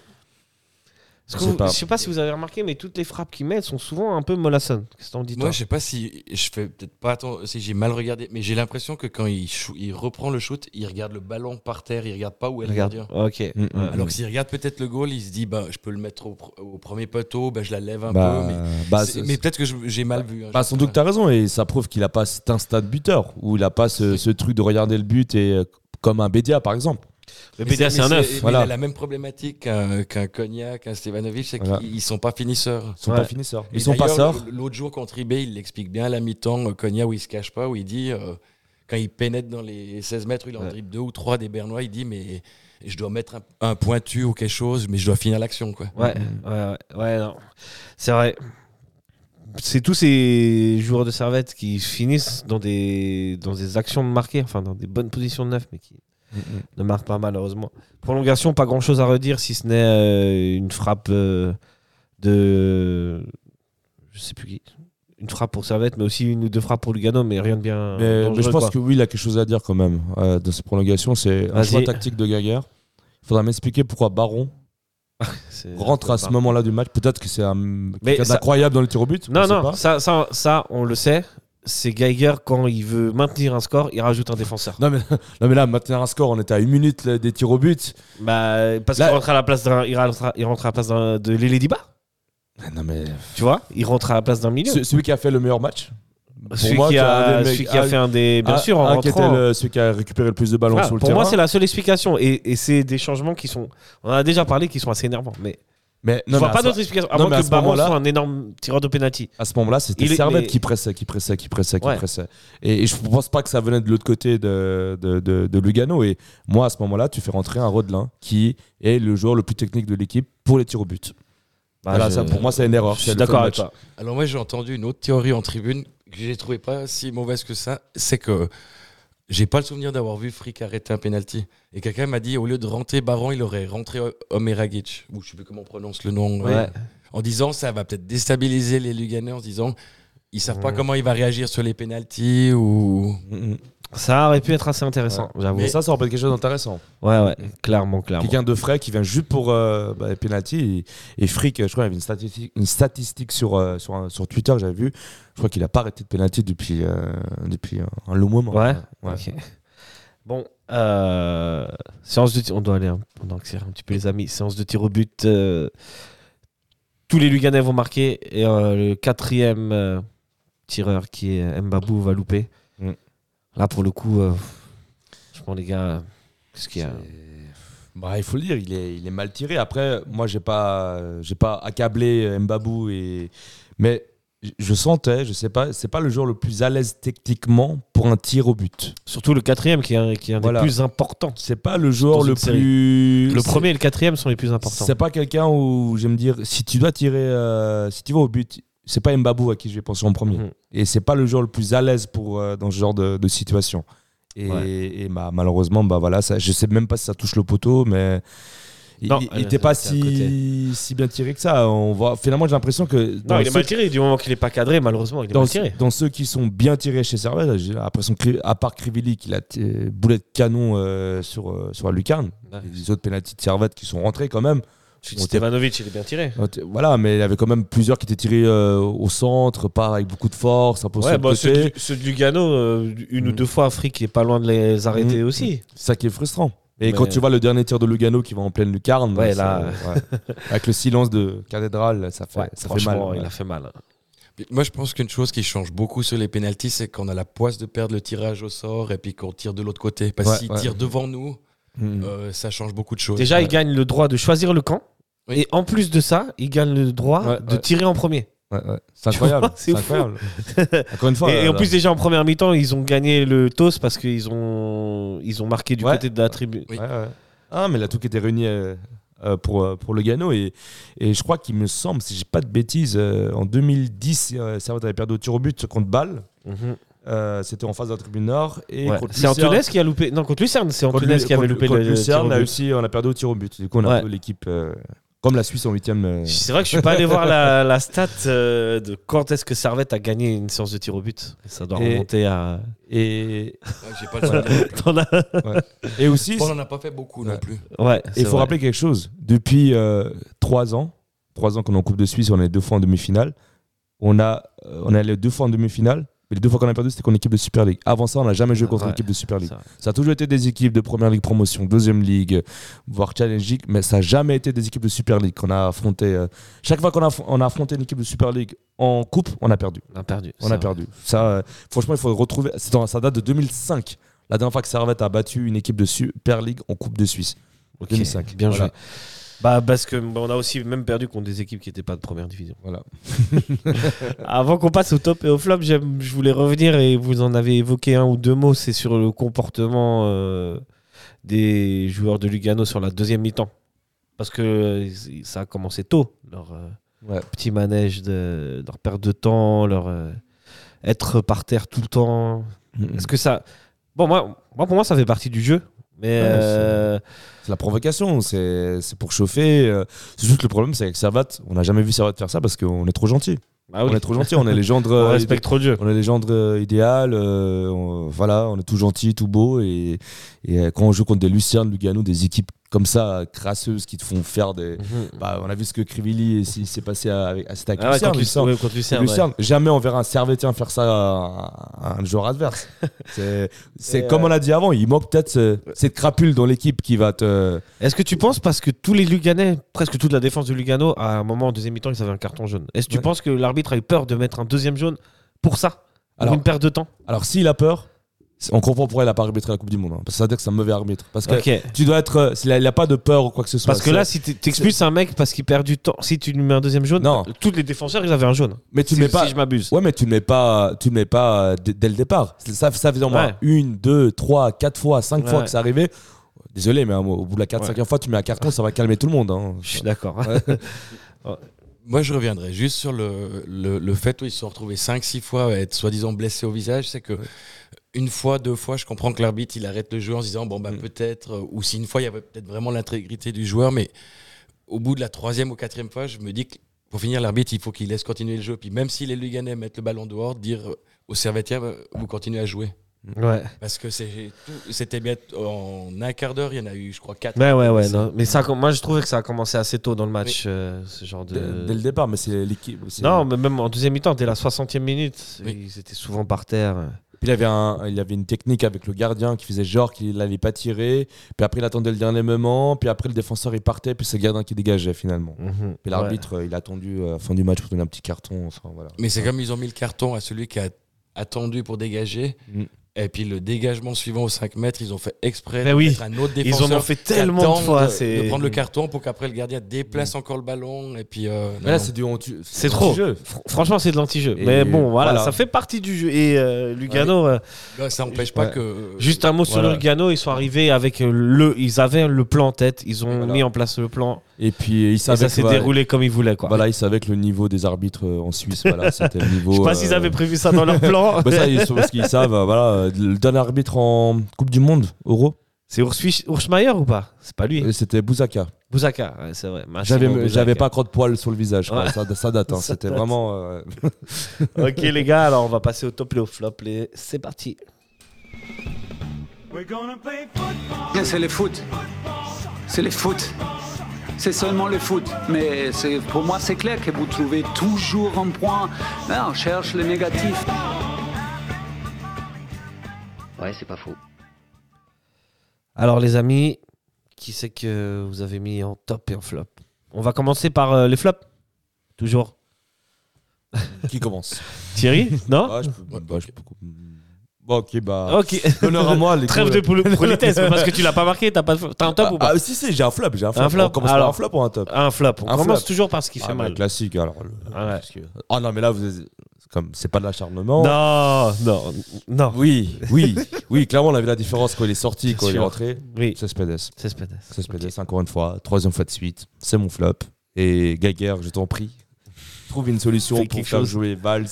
Parce que Je sais vous- pas. Je sais pas si vous avez remarqué, mais toutes les frappes qu'il met sont souvent un peu mollassonnes. Qu'est-ce que t'en dis toi Moi, je sais pas si je fais peut-être pas attention, si j'ai mal regardé, mais j'ai l'impression que quand il, reprend le shoot, il regarde le ballon par terre, il regarde pas où est le gardien. Ok. Mm, mm. Alors que s'il regarde peut-être le goal, il se dit bah je peux le mettre au, pr- au premier poteau, bah, je la lève un Bah, peu. Mais, bah, mais peut-être que j'ai mal vu. hein, bah, sans doute pas. t'as raison et ça prouve qu'il a pas cet instinct de buteur où il a pas ce, ce truc de regarder le but et comme un Bédia par exemple. Le c'est un voilà. Il a la même problématique qu'un qu'un Cognac, qu'un Stevanovic, c'est Voilà. qu'ils sont pas finisseurs. Ils sont Ouais. pas finisseurs. Ils Et sont passeurs. L'autre jour contre eBay, il l'explique bien à la mi-temps, euh, Cognac, où il se cache pas, où il dit, euh, quand il pénètre dans les 16 mètres, il en Ouais. dribble deux ou trois des Bernois, il dit, mais je dois mettre un, un pointu ou quelque chose, mais je dois finir l'action. quoi. Ouais, ouais, ouais, ouais. C'est vrai. C'est tous ces joueurs de servette qui finissent dans des, dans des actions de marquer, enfin dans des bonnes positions de neuf, mais qui ne marquent pas malheureusement. Prolongation, pas grand chose à redire si ce n'est euh, une frappe euh, de. Je sais plus qui. Une frappe pour Servette, mais aussi une ou deux frappes pour Lugano, mais rien de bien. Mais, je pense quoi. que oui, il a quelque chose à dire quand même euh, dans ces prolongations. C'est un choix tactique de Gaguerre. Il faudra m'expliquer pourquoi Baron rentre à ce moment-là du match. Peut-être que c'est un d'incroyable dans le tir au but. on Non, non, pas. ça, ça, ça, on le sait. C'est Geiger, quand il veut maintenir un score, il rajoute un défenseur. Non mais, non mais là, maintenir un score, on était à une minute là, des tirs au but. Bah, parce qu'il rentre à la place d'un, il rentre, il rentre à la place d'un, de Lélé Diba. Non mais Tu vois, il rentre à la place d'un milieu. Ce- celui qui a fait le meilleur match. Pour celui moi, qui a, mecs- qui fait un des, bien un- sûr, en un qui était rentrant. le- celui qui a récupéré le plus de ballons sur le pour terrain. moi, c'est la seule explication. Et, et c'est des changements qui sont. On en a déjà parlé, qui sont assez énervants. Mais mais je non, vois mais pas d'autre explication. À non, moins mais à que ce Baron soit un énorme tireur de penalty. à ce moment-là, c'était Il est- Servette mais- qui pressait, qui pressait, qui pressait, qui Ouais. pressait. Et, et je pense pas que ça venait de l'autre côté de, de, de- de Lugano. Et moi, à ce moment-là, tu fais rentrer un Rodelin qui est le joueur le plus technique de l'équipe pour les tirs au but. Bah, Voilà, je- ça, pour moi, c'est une erreur. Je suis d'accord avec toi. Alors moi, j'ai entendu une autre théorie en tribune que j'ai trouvé pas si mauvaise que ça. C'est que j'ai pas le souvenir d'avoir vu Frick arrêter un penalty. Et quelqu'un m'a dit, au lieu de rentrer Baron, il aurait rentré Omeragic, ou je sais plus comment on prononce le nom. Ouais. en disant ça va peut-être déstabiliser les Luganais en se disant ils savent pas comment il va réagir sur les pénalties ou. Ça aurait pu être assez intéressant, j'avoue. Mais ça, ça rappelle quelque chose d'intéressant. Ouais, ouais, clairement, clairement. Quelqu'un de frais qui vient juste pour euh, bah, penalty. Et, et Frick, je crois, il y avait une statistique, une statistique sur, euh, sur, un- sur Twitter que j'avais vu. Je crois qu'il a pas arrêté de penalty depuis, euh, depuis un, long moment. Ouais? Ouais. Bon, euh, séance de tir. On doit aller, on doit accélérer un petit peu les amis. Séance de tir au but. euh, tous les Luganais vont marquer et le quatrième tireur qui est Mbabou va louper. Là pour le coup, euh, je pense les gars, qu'est-ce qu'il y a Bah, il faut le dire, il est, il est mal tiré. Après, moi, j'ai pas, j'ai pas accablé Mbabou et, mais je- sentais, je sais pas, c'est pas le joueur le plus à l'aise techniquement pour un tir au but. Surtout le quatrième qui est un, qui est un Voilà. des plus importants. C'est pas le joueur le plus. Le premier et le quatrième sont les plus importants. C'est pas quelqu'un où je vais me dire, si tu dois tirer, euh, si tu vas au but, c'est pas Mbabou à qui je vais penser en premier. Mhm. Et c'est pas le joueur le plus à l'aise pour euh, dans ce genre de, de situation. Et, Ouais. et bah, malheureusement, bah voilà, ça, je sais même pas si ça touche le poteau, mais il- Non, il elle- n'était pas à côté. si, si bien tiré que ça. On voit, finalement, j'ai l'impression que Non, il est mal tiré. Du moment qu'il est pas cadré, malheureusement, il est dans, mal tiré. dans ceux qui sont bien tirés chez Servette, j'ai l'impression que, à part Krivili, qui a t- boulet de canon euh, sur, euh, sur la lucarne, Ouais. les autres pénaltys de Servette qui sont rentrés quand même. Stevanovic, il est bien tiré. Voilà, mais il y avait quand même plusieurs qui étaient tirés euh, au centre, pas avec beaucoup de force, un peu sur Ouais, le bah, côté. ceux, de, ceux de Lugano, euh, une ou Mhm. deux fois, Afrique est pas loin de les arrêter Mhm. aussi. C'est ça qui est frustrant. Et Mais- quand tu vois le dernier tir de Lugano qui va en pleine lucarne, Ouais, ça- là- ouais. avec le silence de cathédrale, ça fait, Ouais, ça fait mal. franchement, il ouais. a fait mal. Moi, je pense qu'une chose qui change beaucoup sur les pénalties, c'est qu'on a la poisse de perdre le tirage au sort et puis qu'on tire de l'autre côté. Parce Ouais, qu'il ouais. tire devant nous, euh, ça change beaucoup de choses. Déjà, Ouais. il gagne le droit de choisir le camp. Oui. Et en plus de ça, il gagne le droit Ouais, de ouais. tirer en premier. Ouais, ouais. C'est Tu vois, incroyable. c'est C'est fou. incroyable. Encore une fois. et, et là, en plus, déjà en première mi-temps, ils ont gagné le toss parce qu'ils ont, ils ont marqué du Ouais. côté de la tribune. Oui. Ouais, ouais. Ah, mais là, tout qui était réuni euh, euh, pour, euh, pour Lugano. Et, et je crois qu'il me semble, si j'ai pas de bêtises, euh, en 2010, euh, Servette avait perdu au tir au but contre Bâle. Mhm. Euh, C'était en face de la tribune Nord. Et Ouais. contre C'est Lucerne- Antunes qui a loupé. Non, contre Lucerne, c'est contre Antunes Lu- qui avait contre- loupé contre le, le tir Lucerne, au on a but. aussi, on a perdu au tir au but. Du coup, on a Ouais. un peu l'équipe. euh, comme la Suisse en huitième. euh, C'est vrai que je suis pas allé voir la, la stat euh, de quand est-ce que Servette a gagné une séance de tir au but. Ça doit Et- remonter à. Et, Ouais, J'ai pas le as- et aussi, on n'en a pas fait beaucoup non Ouais. plus. Ouais. il faut vrai. rappeler quelque chose. Depuis euh, trois ans, trois ans qu'on est en Coupe de Suisse, on est deux fois en demi-finale. On a, euh, on est allé deux fois en demi-finale. Mais les deux fois qu'on a perdu, c'était contre l'équipe de Super League. Avant ça, on n'a jamais joué contre Ouais. l'équipe de Super League. Ça. A toujours été des équipes de Première Ligue Promotion, Deuxième Ligue, voire Challenge League, mais ça n'a jamais été des équipes de Super League qu'on a affronté. euh, Chaque fois qu'on a, aff- on a affronté une équipe de Super League en coupe, on a perdu. On a perdu. On a vrai. perdu. Ça, euh, franchement, il faut retrouver. c'est dans- Ça date de 2005. La dernière fois que Servette a battu une équipe de Super League en Coupe de Suisse. Ok, 2005. Bien Voilà. joué. Bah parce que bah, on a aussi même perdu contre des équipes qui n'étaient pas de première division. Voilà. Avant qu'on passe au top et au flop, je voulais revenir et vous en avez évoqué un ou deux mots, c'est sur le comportement euh, des joueurs de Lugano sur la deuxième mi-temps. Parce que euh, ça a commencé tôt, leur euh, Ouais. petit manège, de, leur perte de temps, leur être par terre tout le temps. Est-ce que ça... Bon, moi, moi, pour moi, ça fait partie du jeu. Mais euh, C'est la provocation, c'est pour chauffer. euh, C'est juste le problème, c'est qu'avec Servette, on n'a jamais vu Servette faire ça parce qu'on est trop gentil. ah oui, On est trop gentil, on est les gendres. on euh, respecte trop. On est les gendres euh, idéales, euh, on- voilà, on est tout gentil, tout beau. Et, et euh, quand on joue contre des Lucerne, Lugano, des équipes comme ça, crasseuses, qui te font faire des. Mhm. Bah, on a vu ce que Krivili s'est passé à- avec à c'était avec Ah ouais, Lucerne, contre Lucerne. Lucerne, ouais, contre Lucerne, Lucerne, ouais. Jamais on verra un Servetien faire ça à, à un joueur adverse. C'est comme euh, on a dit avant, il manque peut-être ce- cette crapule dans l'équipe qui va te. Est-ce que tu penses, parce que tous les Luganais, presque toute la défense de Lugano, à un moment en deuxième mi-temps, ils avaient un carton jaune. Est-ce que tu penses que l'arbitre a eu peur de mettre un deuxième jaune pour ça Pour Alors- une perte de temps? Alors s'il a peur, on comprend pourquoi il n'a pas arbitré la Coupe du Monde. hein, parce que ça veut dire que c'est un mauvais arbitre. Parce que tu dois être. euh, Il n'a pas de peur ou quoi que ce soit. Parce que c'est- là, si tu expulses un mec parce qu'il perd du temps, si tu lui mets un deuxième jaune, Non. tous les défenseurs, ils avaient un jaune. mais tu si, mets pas. si je m'abuse. Ouais, mais tu ne mets pas, tu mets pas euh, dès, le départ. C'est- Ça, ça faisait au moins Ouais. une, deux, trois, quatre fois, cinq fois que ça arrivait. Désolé, mais hein, au bout de la 4 Ouais. 5 fois, tu mets un carton, ça va calmer tout le monde. hein. Je suis d'accord. Moi, je reviendrai juste sur le, le, le fait où ils se sont retrouvés 5-6 fois à être soi-disant blessés au visage. C'est que une fois, deux fois, je comprends que l'arbitre il arrête le jeu en se disant bon, bah Mm. peut-être, euh, ou si une fois il y avait peut-être vraiment l'intégrité du joueur, mais au bout de la troisième ou quatrième fois, je me dis que pour finir, l'arbitre il faut qu'il laisse continuer le jeu. Puis même si les Luganais mettent le ballon dehors, dire euh, aux Servetiens bah, vous continuez à jouer. ouais. Parce que c'était bien en un quart d'heure, il y en a eu, je crois, quatre. Ouais, ouais, ouais. non. Mais ça, moi, je trouvais que ça a commencé assez tôt dans le match, euh, ce genre de. Dès, dès le départ, mais c'est l'équipe. Non, mais même en deuxième mi-temps, dès la 60e minute, Oui. ils étaient souvent par terre. Puis il avait, un, il avait une technique avec le gardien qui faisait genre qu'il n'allait pas tirer. Puis après, il attendait le dernier moment. Puis après, le défenseur, il partait. Puis c'est le gardien qui dégageait finalement. Mhm. Puis l'arbitre, euh, il a attendu euh, à la fin du match pour donner un petit carton. Enfin, voilà. Mais c'est comme ils ont mis le carton à celui qui a attendu pour dégager. Mm. Et puis le dégagement suivant aux 5 mètres, ils ont fait exprès Mais de oui, mettre un autre Ils défenseur. en ont fait tellement de fois. de, c'est- de prendre le carton pour qu'après le gardien déplace encore le ballon. Et puis, euh, là, c'est du anti- C'est trop. Fr- Franchement, c'est de l'anti-jeu. Mais bon, voilà, voilà. ça fait partie du jeu. Et euh, Lugano, euh, Là, ça n'empêche pas Ouais. que. juste un mot sur Voilà. Lugano, ils sont arrivés avec le. Ils avaient le plan en tête, ils ont Voilà. mis en place le plan. Et puis, Et savaient ça que, s'est voilà, déroulé comme ils voulaient. Quoi. Voilà, ils savaient que le niveau des arbitres euh, en Suisse, voilà, c'était le niveau. Je sais pas euh, s'ils avaient prévu ça dans leur plan. bah ça, ils parce qu'ils savent. euh, Voilà, euh, le dernier arbitre en Coupe du Monde, Euro, C'est Urs- Urschmeier ou pas? C'est pas lui. euh, c'était Bouzaka. Bouzaka, ouais, c'est vrai. J'avais, pas crotte poil sur le visage. quoi. Ouais. Ça, ça date. hein. C'était vraiment. euh, ok les gars, alors on va passer au top et au flop. Les... C'est parti. C'est le foot. C'est le foot. C'est seulement le foot. Mais c'est- pour moi, c'est clair que vous trouvez toujours un point. Là, on cherche le négatif. Ouais, c'est pas faux. Alors les amis, qui c'est que vous avez mis en top et en flop? On va commencer par euh, les flops. Toujours. Qui commence? Thierry Non? Ah, je peux- bah, je peux- Bon, ok, bah. Ok. Honneur à moi, les Trêve de politesse, parce que tu l'as pas marqué, t'as pas de- t'as un top Ah, ou pas? ah, si, si, j'ai un flop. J'ai un flop. Un flop. On commence Alors. par un flop ou un top? Un flop. On Un commence flop. toujours par ce qui fait Ah, bah, mal. Classique, alors. le- Ah ouais. Ah non, mais là, vous êtes- c'est comme c'est pas de l'acharnement. Non, non, non. Oui, oui, oui, clairement, on a vu la différence quand il est sorti, quand il est sûr. entré. Oui, C'est Spedes. c'est Spedes. C'est Spedes, encore une fois. Troisième fois de suite. C'est mon flop. Et Gaguerre, je t'en prie, trouve une solution Fais pour quelque faire chose. jouer Valls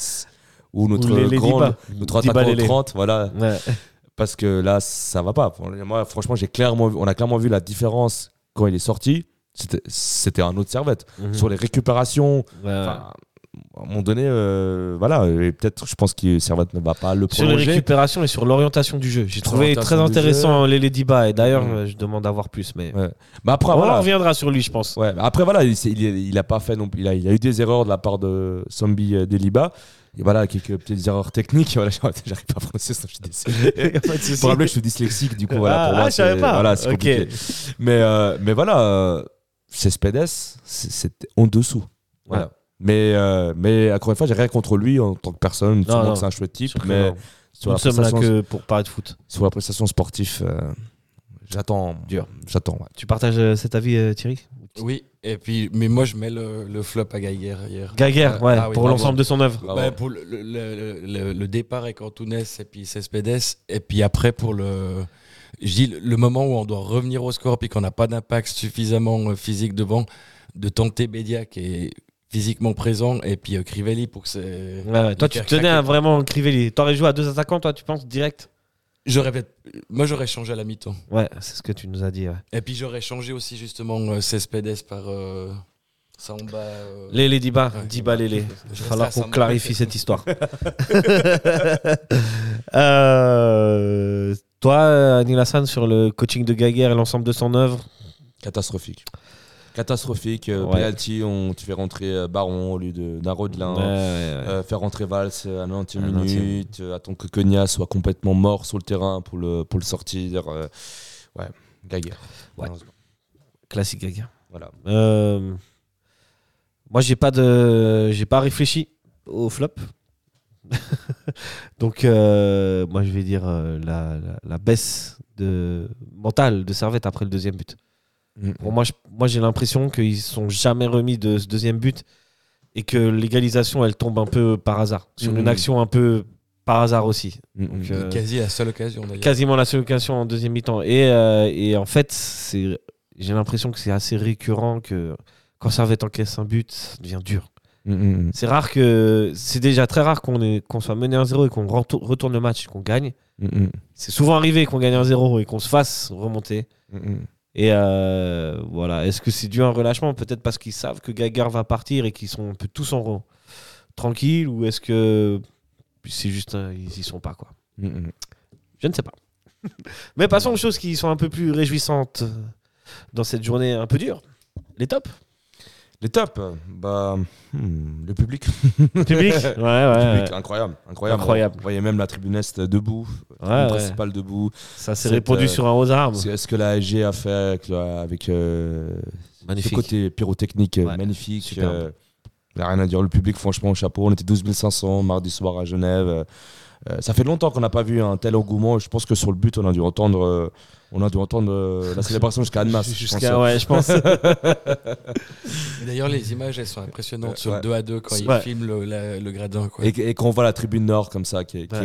ou notre Ou les- grande, notre attaquant Lélé. 30, voilà. Ouais. Parce que là, ça va pas. Moi, franchement, j'ai clairement, vu- on a clairement vu la différence quand il est sorti. C'était- C'était un autre servette. Mhm. Sur les récupérations, Ouais. à un moment donné, euh, voilà, et peut-être, je pense que Servette ne va pas le Sur les prolonger. récupérations et sur l'orientation du jeu. J'ai trouvé très intéressant les Lady Diba. Et d'ailleurs, Mhm. je demande d'avoir plus. Mais Ouais. Mais après, on voilà. reviendra sur lui, je pense. Ouais, après voilà, il, il, a pas fait non plus- il a, il a eu des erreurs de la part de Sambi euh, Deliba. Et voilà, quelques petites erreurs techniques. Voilà, j'arrive pas à prononcer ça, je suis désolé. Rappeler que je suis dyslexique, du coup, voilà, Ah, pour ah, moi, je savais c'est pas. voilà, c'est Ok. compliqué. Mais, euh, mais voilà, euh, c'est Spedes, c'est- c'était en dessous. Voilà. Ouais. Mais, euh, mais encore une fois, j'ai rien contre lui en tant que personne. c'est un chouette type, mais sur Nous la, sommes là prestation, que pour parler de foot. sur la prestation sportive, euh, j'attends. Dur. J'attends. ouais. Tu partages euh, cet avis, euh, Thierry? Oui, et puis, mais moi je mets le, le flop à Geiger hier. Gaguerre, Euh, ouais, ah oui, pour l'ensemble de son œuvre. Bah, pour le, le- le- départ avec Antunes et puis Cespedes, et puis après pour le. Je dis le- moment où on doit revenir au score puis qu'on n'a pas d'impact suffisamment euh, physique devant, de tenter Bédia qui est physiquement présent et puis euh, Crivelli pour que c'est. Ouais, ouais. Toi, tu tenais à vraiment Crivelli. T'aurais joué à deux attaquants, toi, tu penses, direct? J'aurais Moi j'aurais changé à la mi-temps. Ouais, c'est ce que tu nous as dit. ouais. Et puis j'aurais changé aussi justement euh, Cespedes par euh, Samba. euh, Les les Diba, Ouais. Diba les les. Il va falloir qu'on clarifie cette histoire. Euh, toi, Anil Hassan, sur le coaching de Gaguerre et l'ensemble de son œuvre? Catastrophique. Catastrophique. euh, Ouais. Penalty, on, tu fais rentrer euh, Baron au lieu de- d'un Rodelin. Ouais. Euh, faire rentrer Valls à la 90e À la 90e. minute, euh, attendre que Cogna soit complètement mort sur le terrain pour le, pour le sortir. ouais, Gaguerre. Classique Gaguerre. Voilà. Euh, moi, j'ai pas de, j'ai pas réfléchi au flop. Donc, euh, moi, je vais dire la, la- la baisse de mentale de Servette après le deuxième but. Mm. Pour moi, je- moi, j'ai l'impression qu'ils sont jamais remis de ce deuxième but et que l'égalisation, elle tombe un peu par hasard sur Mm. une action un peu par hasard aussi. Mm, Donc, mm. euh, Quasi la seule occasion d'ailleurs. quasiment la seule occasion en deuxième mi-temps. Et, euh, et en fait, c'est, j'ai l'impression que c'est assez récurrent que quand Servette encaisse un but, ça devient dur. Mm, mm, mm. C'est rare que c'est déjà très rare qu'on soit mené 1-0 et qu'on retour- retourne le match, et qu'on gagne. Mm, mm. C'est souvent arrivé qu'on gagne 1-0 et qu'on se fasse remonter. Mm, mm. Et euh, voilà, est-ce que c'est dû à un relâchement? Peut-être parce qu'ils savent que Gagar va partir et qu'ils sont un peu tous en rond. Tranquille ou est-ce que c'est juste ils y sont pas quoi? Mm, mm. Je ne sais pas. Mais passons aux choses qui sont un peu plus réjouissantes dans cette journée un peu dure. Les tops Les tops, bah, hmm, le public. Le public Ouais, ouais. Le public, ouais. incroyable, incroyable. Incroyable. Vous voyez même la tribune est debout, la ouais. principale debout. Ça s'est répandu euh, sur un aux armes. C'est ce que la AG a fait avec, le- avec euh, ce côté pyrotechnique euh, Ouais, magnifique. superbe. euh, y a rien à dire. Le public, franchement, chapeau. On était 12 500 mardi soir à Genève. ça fait longtemps qu'on n'a pas vu un tel engouement. Je pense que sur le but, on a dû entendre, euh, on a dû entendre euh, la célébration jusqu'à Annemasse. Jusqu'à, ouais, je pense. D'ailleurs, les images, elles sont impressionnantes sur Ouais. 2 à 2 quand ils Ouais. filment le, la- le gradin. Quoi. Et, et quand on voit la tribune nord comme ça, qui est, qui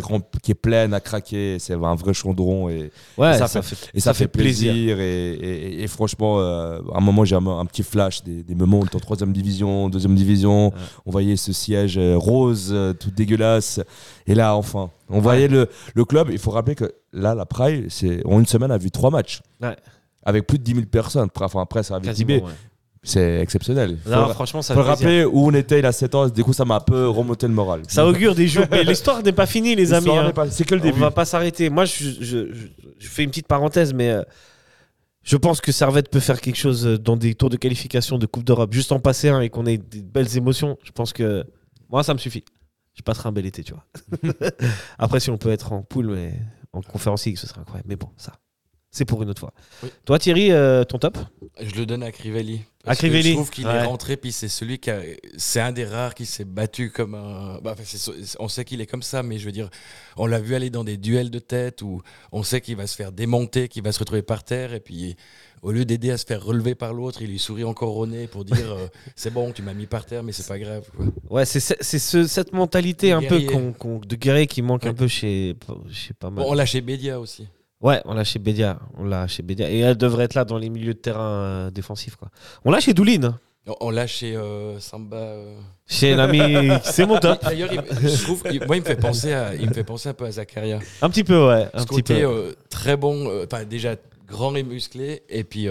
qui pleine à craquer, c'est un vrai chaudron. Et, Ouais, Et ça ça, fait- fait, et ça, fait plaisir. Et, et- et franchement, euh, à un moment, j'ai un, un petit flash des, des moments où on était en troisième division, deuxième division. Ouais. On voyait ce siège euh, rose, tout dégueulasse. Et là, enfin, on voyait le, le club. Il faut rappeler que là, la Praille, c'est, en une semaine, a vu trois matchs. Ouais. Avec plus de 10 000 personnes. Après, enfin, après ça Tibet. ouais. C'est exceptionnel. Faut, Non, le- franchement, ça faut le rappeler où on était il y a 7 ans. Du coup, ça m'a un peu remonté le moral. Ça augure des jours. Mais l'histoire n'est pas finie, les amis. Hein. pas- C'est que le On début. va pas s'arrêter. Moi, je, je- je- je fais une petite parenthèse, mais euh, je pense que Servette peut faire quelque chose dans des tours de qualification de Coupe d'Europe. Juste en passer un et qu'on ait des belles émotions. Je pense que moi, ça me suffit. Je passerai un bel été, tu vois. Après, si on peut être en poule, mais en conférence ce serait incroyable. Mais bon, ça, c'est pour une autre fois. Oui. Toi, Thierry, euh, ton top Je le donne à Crivelli. À que Crivelli, Je trouve qu'il ouais. est rentré, puis c'est celui qui a. C'est un des rares qui s'est battu comme un. bah, on sait qu'il est comme ça, mais je veux dire, on l'a vu aller dans des duels de tête où on sait qu'il va se faire démonter, qu'il va se retrouver par terre, et puis au lieu d'aider à se faire relever par l'autre, il lui sourit encore au nez pour dire euh, c'est bon, tu m'as mis par terre, mais c'est pas grave. quoi. Ouais, c'est c'est- c'est ce- cette mentalité De un peu de guerrier qui manque un peu chez, chez pas mal. Bon, on l'a chez Bédia aussi. Ouais, on l'a chez Bédia. On l'a chez Bédia. Et elle devrait être là dans les milieux de terrain euh, défensifs. Quoi. On l'a chez Doulin. hein. On- l'a chez euh, Samba. euh. Chez l'ami. C'est mon top. D'ailleurs, il- je trouve, il- moi, il me fait penser à, il me fait penser un peu à Zakaria. Un petit peu, ouais. Un ce petit côté peu. euh, très bon, enfin déjà grand et musclé, et puis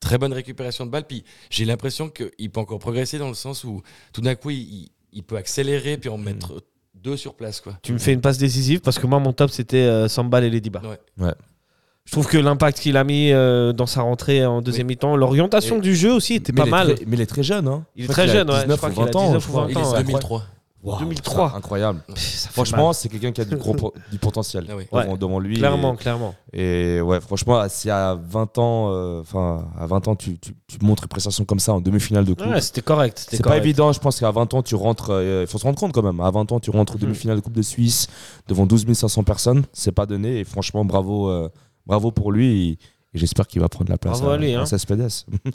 très bonne récupération de balles. Puis j'ai l'impression qu'il peut encore progresser dans le sens où tout d'un coup il, il- il peut accélérer puis en Hmm. mettre deux sur place. Quoi. Tu me fais une passe décisive parce que moi, mon top, c'était euh, Sambal et Ladyba. Ouais. Je trouve que l'impact qu'il a mis euh, dans sa rentrée en deuxième mi-temps, l'orientation du jeu aussi était pas mal. Mais il est très jeune. Hein. Il est très jeune, a 19 ans. Il est 2003. Incroyable. franchement, c'est quelqu'un qui a du gros potentiel ah devant, lui. Clairement, et, clairement. Et ouais, franchement, si à 20 ans, euh, enfin à 20 ans, tu, tu, montres une prestation comme ça en demi-finale de coupe. Ouais, c'était correct. C'est pas évident. Je pense qu'à 20 ans, tu rentres. Euh, il faut se rendre compte quand même. À 20 ans, tu rentres en mhm. demi-finale de coupe de Suisse devant 12 500 personnes. C'est pas donné. Et franchement, bravo, euh, bravo pour lui. Et, j'espère qu'il va prendre la place bravo à, lui, hein.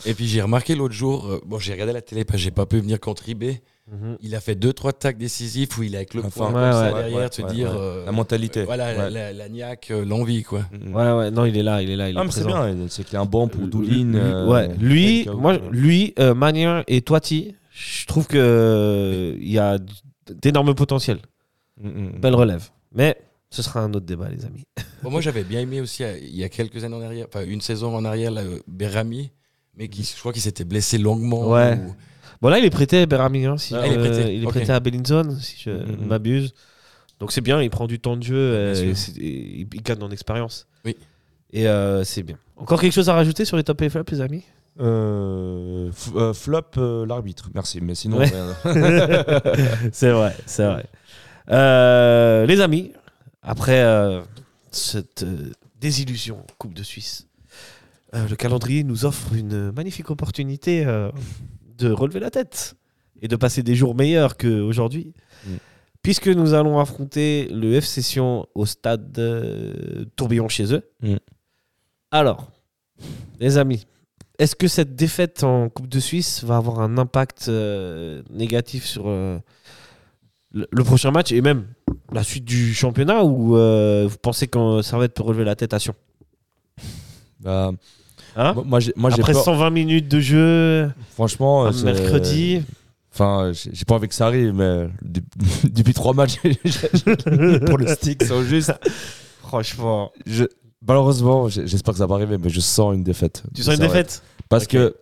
Et puis j'ai remarqué l'autre jour, bon j'ai regardé la télé, j'ai pas pu venir contre contribuer. Mhm. Il a fait deux trois tacs décisifs où il est avec le Enfin, poing ouais, comme ça ouais, derrière, ouais, te ouais, dire ouais. euh, La mentalité. Voilà, la, Ouais. la, la niaque, euh, l'envie quoi. Mhm. Ouais, ouais, non, il est là, il est là, il est Ah, mais c'est bien. C'est qu'il y a un banc pour Doulin. Lui- euh, ouais, lui, moi, euh, lui, euh, Magnin et Toiti, je trouve que euh, il y a d'énormes potentiels. mm, mm. Belle relève. Mais ce sera un autre débat, les amis. Bon, moi, j'avais bien aimé aussi, euh, il y a quelques années en arrière, enfin une saison en arrière, là, euh, Berami, mais qui, je crois qu'il s'était blessé longuement. Ouais. ou- Bon, là, il est prêté à Berami. hein, si Ah, je- il est prêté, il est ok. prêté à Bellinzone, si je ne m'abuse. Donc, c'est bien, il prend du temps de jeu, euh, et c'est- et il gagne en expérience. Oui. Et euh, c'est bien. Encore quelque chose à rajouter sur les top et flops, les amis? Euh, euh, flop euh, l'arbitre, merci. Mais sinon, Ouais. c'est vrai, c'est vrai. Euh, les amis, après euh, cette euh, désillusion Coupe de Suisse, euh, le calendrier nous offre une magnifique opportunité euh, de relever la tête et de passer des jours meilleurs qu'aujourd'hui. Mm. Puisque nous allons affronter le FC Sion au stade euh, Tourbillon chez eux. Mm. Alors, les amis, est-ce que cette défaite en Coupe de Suisse va avoir un impact euh, négatif sur euh, le, le prochain match et même la suite du championnat ou vous pensez que Servette peut relever la tête à Sion? Bah, Hein moi- moi, j'ai moi, Après peur. 120 minutes de jeu, Franchement, un c'est- mercredi. Enfin, j'ai pas envie que ça arrive, mais de- depuis trois matchs, j'ai- j'ai- pour le stick, c'est juste. Franchement. Je, malheureusement, j'espère que ça va arriver, mais je sens une défaite. Tu sens une défaite Parce que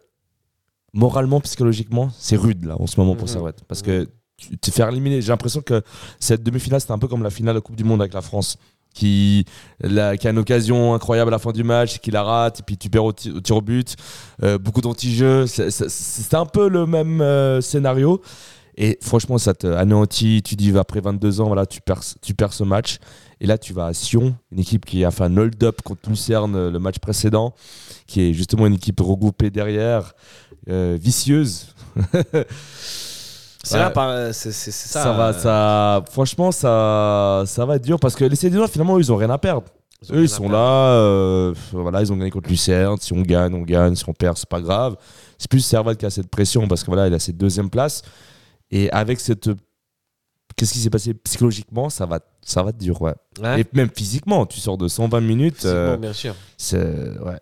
moralement, psychologiquement, c'est rude là en ce moment pour Mhm. Servette. Parce que tu te faire éliminer, j'ai l'impression que cette demi-finale, c'était un peu comme la finale de la Coupe du Monde avec la France. Qui, a une occasion incroyable à la fin du match, qui la rate, et puis tu perds au, ti- au tir au but, euh, beaucoup d'anti-jeux. C'est- un peu le même euh, scénario. Et franchement, ça te anéantit. Tu dis, après 22 ans, voilà, tu perds, tu perds ce match. Et là, tu vas à Sion, une équipe qui a fait un hold-up contre Lucerne euh, le match précédent, qui est justement une équipe regroupée derrière, vicieuse. C'est Ouais. là, par- c'est ça. Ça, va, euh, ça. Franchement, ça, ça va être dur parce que les Cédinois, finalement, ils ont rien à perdre. ont Eux, ils sont là. euh, voilà, ils ont gagné contre Lucerne. Si on gagne, on gagne. Si on perd, c'est pas grave. C'est plus Serval qui a cette pression parce que voilà, il a cette deuxième place. Et avec cette. Qu'est-ce qui s'est passé psychologiquement Ça va, ça va être dur, ouais. Ouais. Et même physiquement, tu sors de 120 minutes. Euh, bien sûr. c'est ouais.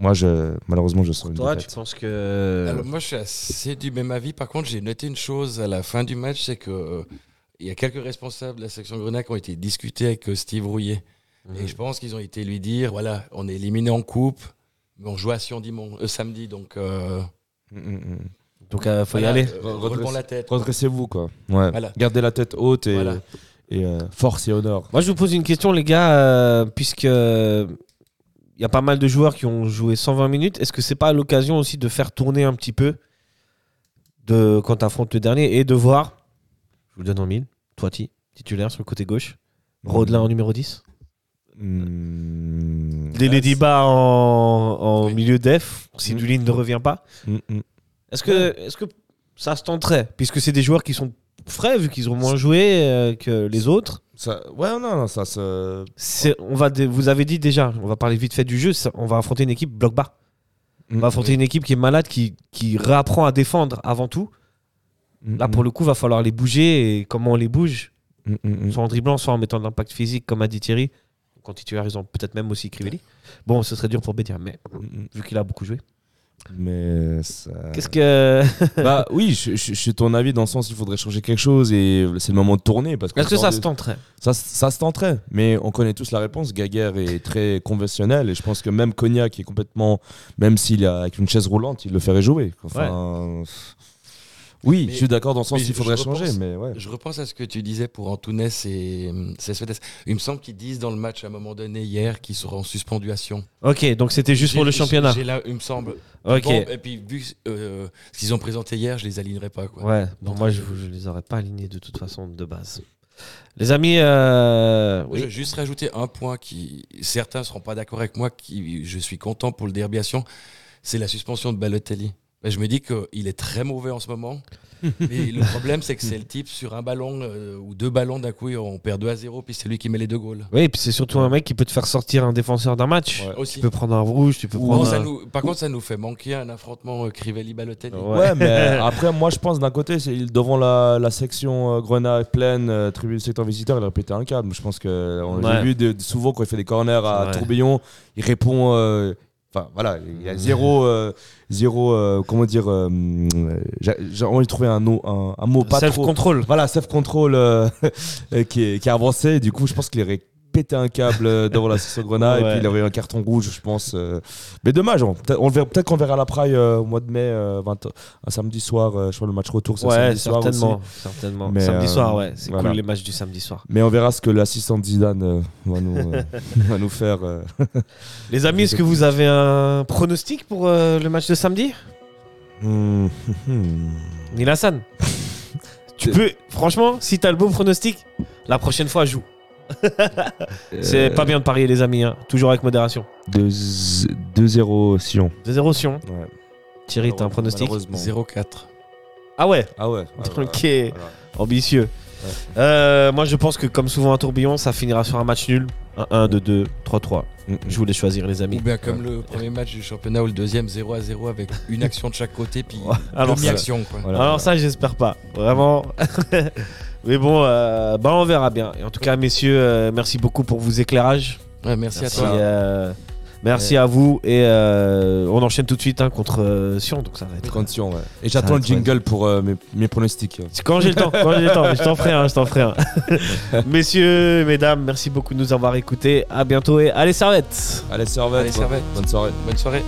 Moi, je, malheureusement, je sors une Toi, tu penses que. Alors moi je suis assez du même avis. Par contre, j'ai noté une chose à la fin du match, c'est que euh, il y a quelques responsables de la section Grenade qui ont été discutés avec euh, Steve Rouillet. Mhm. Et je pense qu'ils ont été lui dire, voilà, on est éliminé en coupe, mais on joue à Sion dimanche, euh, samedi, donc euh, Mm, mm, mm. Donc, il faut y aller. euh, Re- relevons redresse- la tête. Redressez-vous, quoi. Ouais. Voilà. Gardez la tête haute et, Voilà. et euh, force et honneur. Moi, je vous pose une question, les gars, euh, puisque il y a pas mal de joueurs qui ont joué 120 minutes. Est-ce que c'est pas l'occasion aussi de faire tourner un petit peu de quand tu affrontes le dernier et de voir, je vous le donne en mille, Toiti, titulaire sur le côté gauche, Rodelin en numéro 10, Mm. les en, en Oui. milieu def, si Mm. Dulin ne revient pas. Mm, mm. Est-ce que, est que ça se tenterait? Puisque c'est des joueurs qui sont frais, vu qu'ils ont moins joué euh, que les autres. Ça, ouais, non, non, ça se. On va dé- vous avez dit déjà, on va parler vite fait du jeu, ça- on va affronter une équipe bloc bas. On va affronter une équipe qui est malade, qui, qui réapprend à défendre avant tout. Là, pour le coup, va falloir les bouger. Et comment on les bouge Mm, Soit en dribblant, soit en mettant de l'impact physique, comme a dit Thierry. Quand titulaire, ils ont peut-être même aussi Crivelli. Bon, ce serait dur pour Bédia, mais vu qu'il a beaucoup joué. Mais ça... Qu'est-ce que. bah oui, je, je- je suis ton avis dans le sens qu'il faudrait changer quelque chose et c'est le moment de tourner parce que Est-ce que ça se tenterait ça, ça se tenterait. Mais on connaît tous la réponse. Gaguerre est très conventionnel et je pense que même Cognac est complètement, même s'il est avec une chaise roulante, il le ferait jouer. Enfin, oui, Mais- je suis d'accord dans le sens qu'il je faudrait repense- changer, mais ouais. Je repense à ce que tu disais pour Antunes et hum, Cespedes. Il me semble qu'ils disent dans le match à un moment donné hier qu'ils seront suspendus à Sion. Ok, donc c'était juste pour le championnat. là, il me semble. Ok. Bon, et puis vu euh, ce qu'ils ont présenté hier, je les alignerai pas. Quoi. Ouais, bon, moi je, je les aurais pas alignés de toute façon de base. Les amis, euh, Je vais juste rajouter un point qui certains seront pas d'accord avec moi, qui je suis content pour le derby à Sion, c'est la suspension de Balotelli. Ben, je me dis qu'il est très mauvais en ce moment. Mais le problème, c'est que c'est le type sur un ballon euh, ou deux ballons d'un coup, on perd 2 à 0, puis c'est lui qui met les deux goals. Oui, et puis c'est surtout un mec qui peut te faire sortir un défenseur d'un match. Ouais. Aussi. Tu peux prendre un rouge, tu peux prendre. ça un- nous- par contre, ça nous fait manquer un affrontement euh, Crivelli-Balotelli. Ouais. Ouais, mais après, moi, je pense d'un côté, c'est devant la, la section euh, Grenade pleine, euh, tribune secteur visiteur, il aurait pété un câble. Je pense que on Ouais. j'ai vu de- souvent quand il fait des corners à Ouais. Tourbillon, il répond. Enfin, voilà, il y a zéro. euh, zéro euh, comment dire. euh, j'ai envie de trouver un, no- un, un mot pas trop. Self-control. Voilà, self-control euh, euh, qui, est, qui est avancé. Du coup, je pense qu'il aurait pété un câble devant la section Grenade et puis il aurait eu un carton rouge, je pense. euh. Mais dommage, on, peut-être on le verra- peut-être qu'on verra la Praille euh, au mois de mai, euh, 20 un samedi soir. je crois le match retour, c'est Ouais, samedi soir certainement. aussi. certainement. Mais, samedi euh, soir, ouais. C'est voilà. cool les matchs du samedi soir. Mais on verra ce que l'assistant Zidane va, nous, va nous faire. Les amis, est-ce que vous avez un pronostic pour le match de samedi? Hmm, hmm. Tu peux, franchement, si t'as le bon pronostic, la prochaine fois, joue. C'est Euh, pas bien de parier, les amis. hein. Toujours avec modération. 2 2-0 Sion. 2-0 Sion. Ouais. Thierry, t'as un pronostic Malheureusement. 0-4. Ah ouais, Ah ouais. ouais, Ok. ouais, ambitieux. Euh, moi, je pense que comme souvent à Tourbillon, ça finira sur un match nul. 1-1, 2-2, 3-3. Mm, mm. Je voulais choisir, les Ou amis. bien comme le premier match du championnat ou le deuxième 0 à 0 avec une action de chaque côté, puis Alors, ça, demi-action. Voilà, alors voilà. ça, j'espère pas. Vraiment. Mais bon, euh, bah, on verra bien. Et en tout cas, messieurs, euh, merci beaucoup pour vos éclairages. Ouais, merci, Merci, à toi. euh, merci à vous. Et euh, on enchaîne tout de suite hein, contre euh, Sion. Donc ça va être. Condition, ouais. Et j'attends le être jingle pour euh, mes, mes pronostics. Quand j'ai le temps, quand j'ai le temps, mais je t'en ferai un, je t'en ferai un. Messieurs, mesdames, merci beaucoup de nous avoir écoutés. À bientôt et allez servette Allez, servette. Allez, servette. Bonne soirée. Bonne soirée.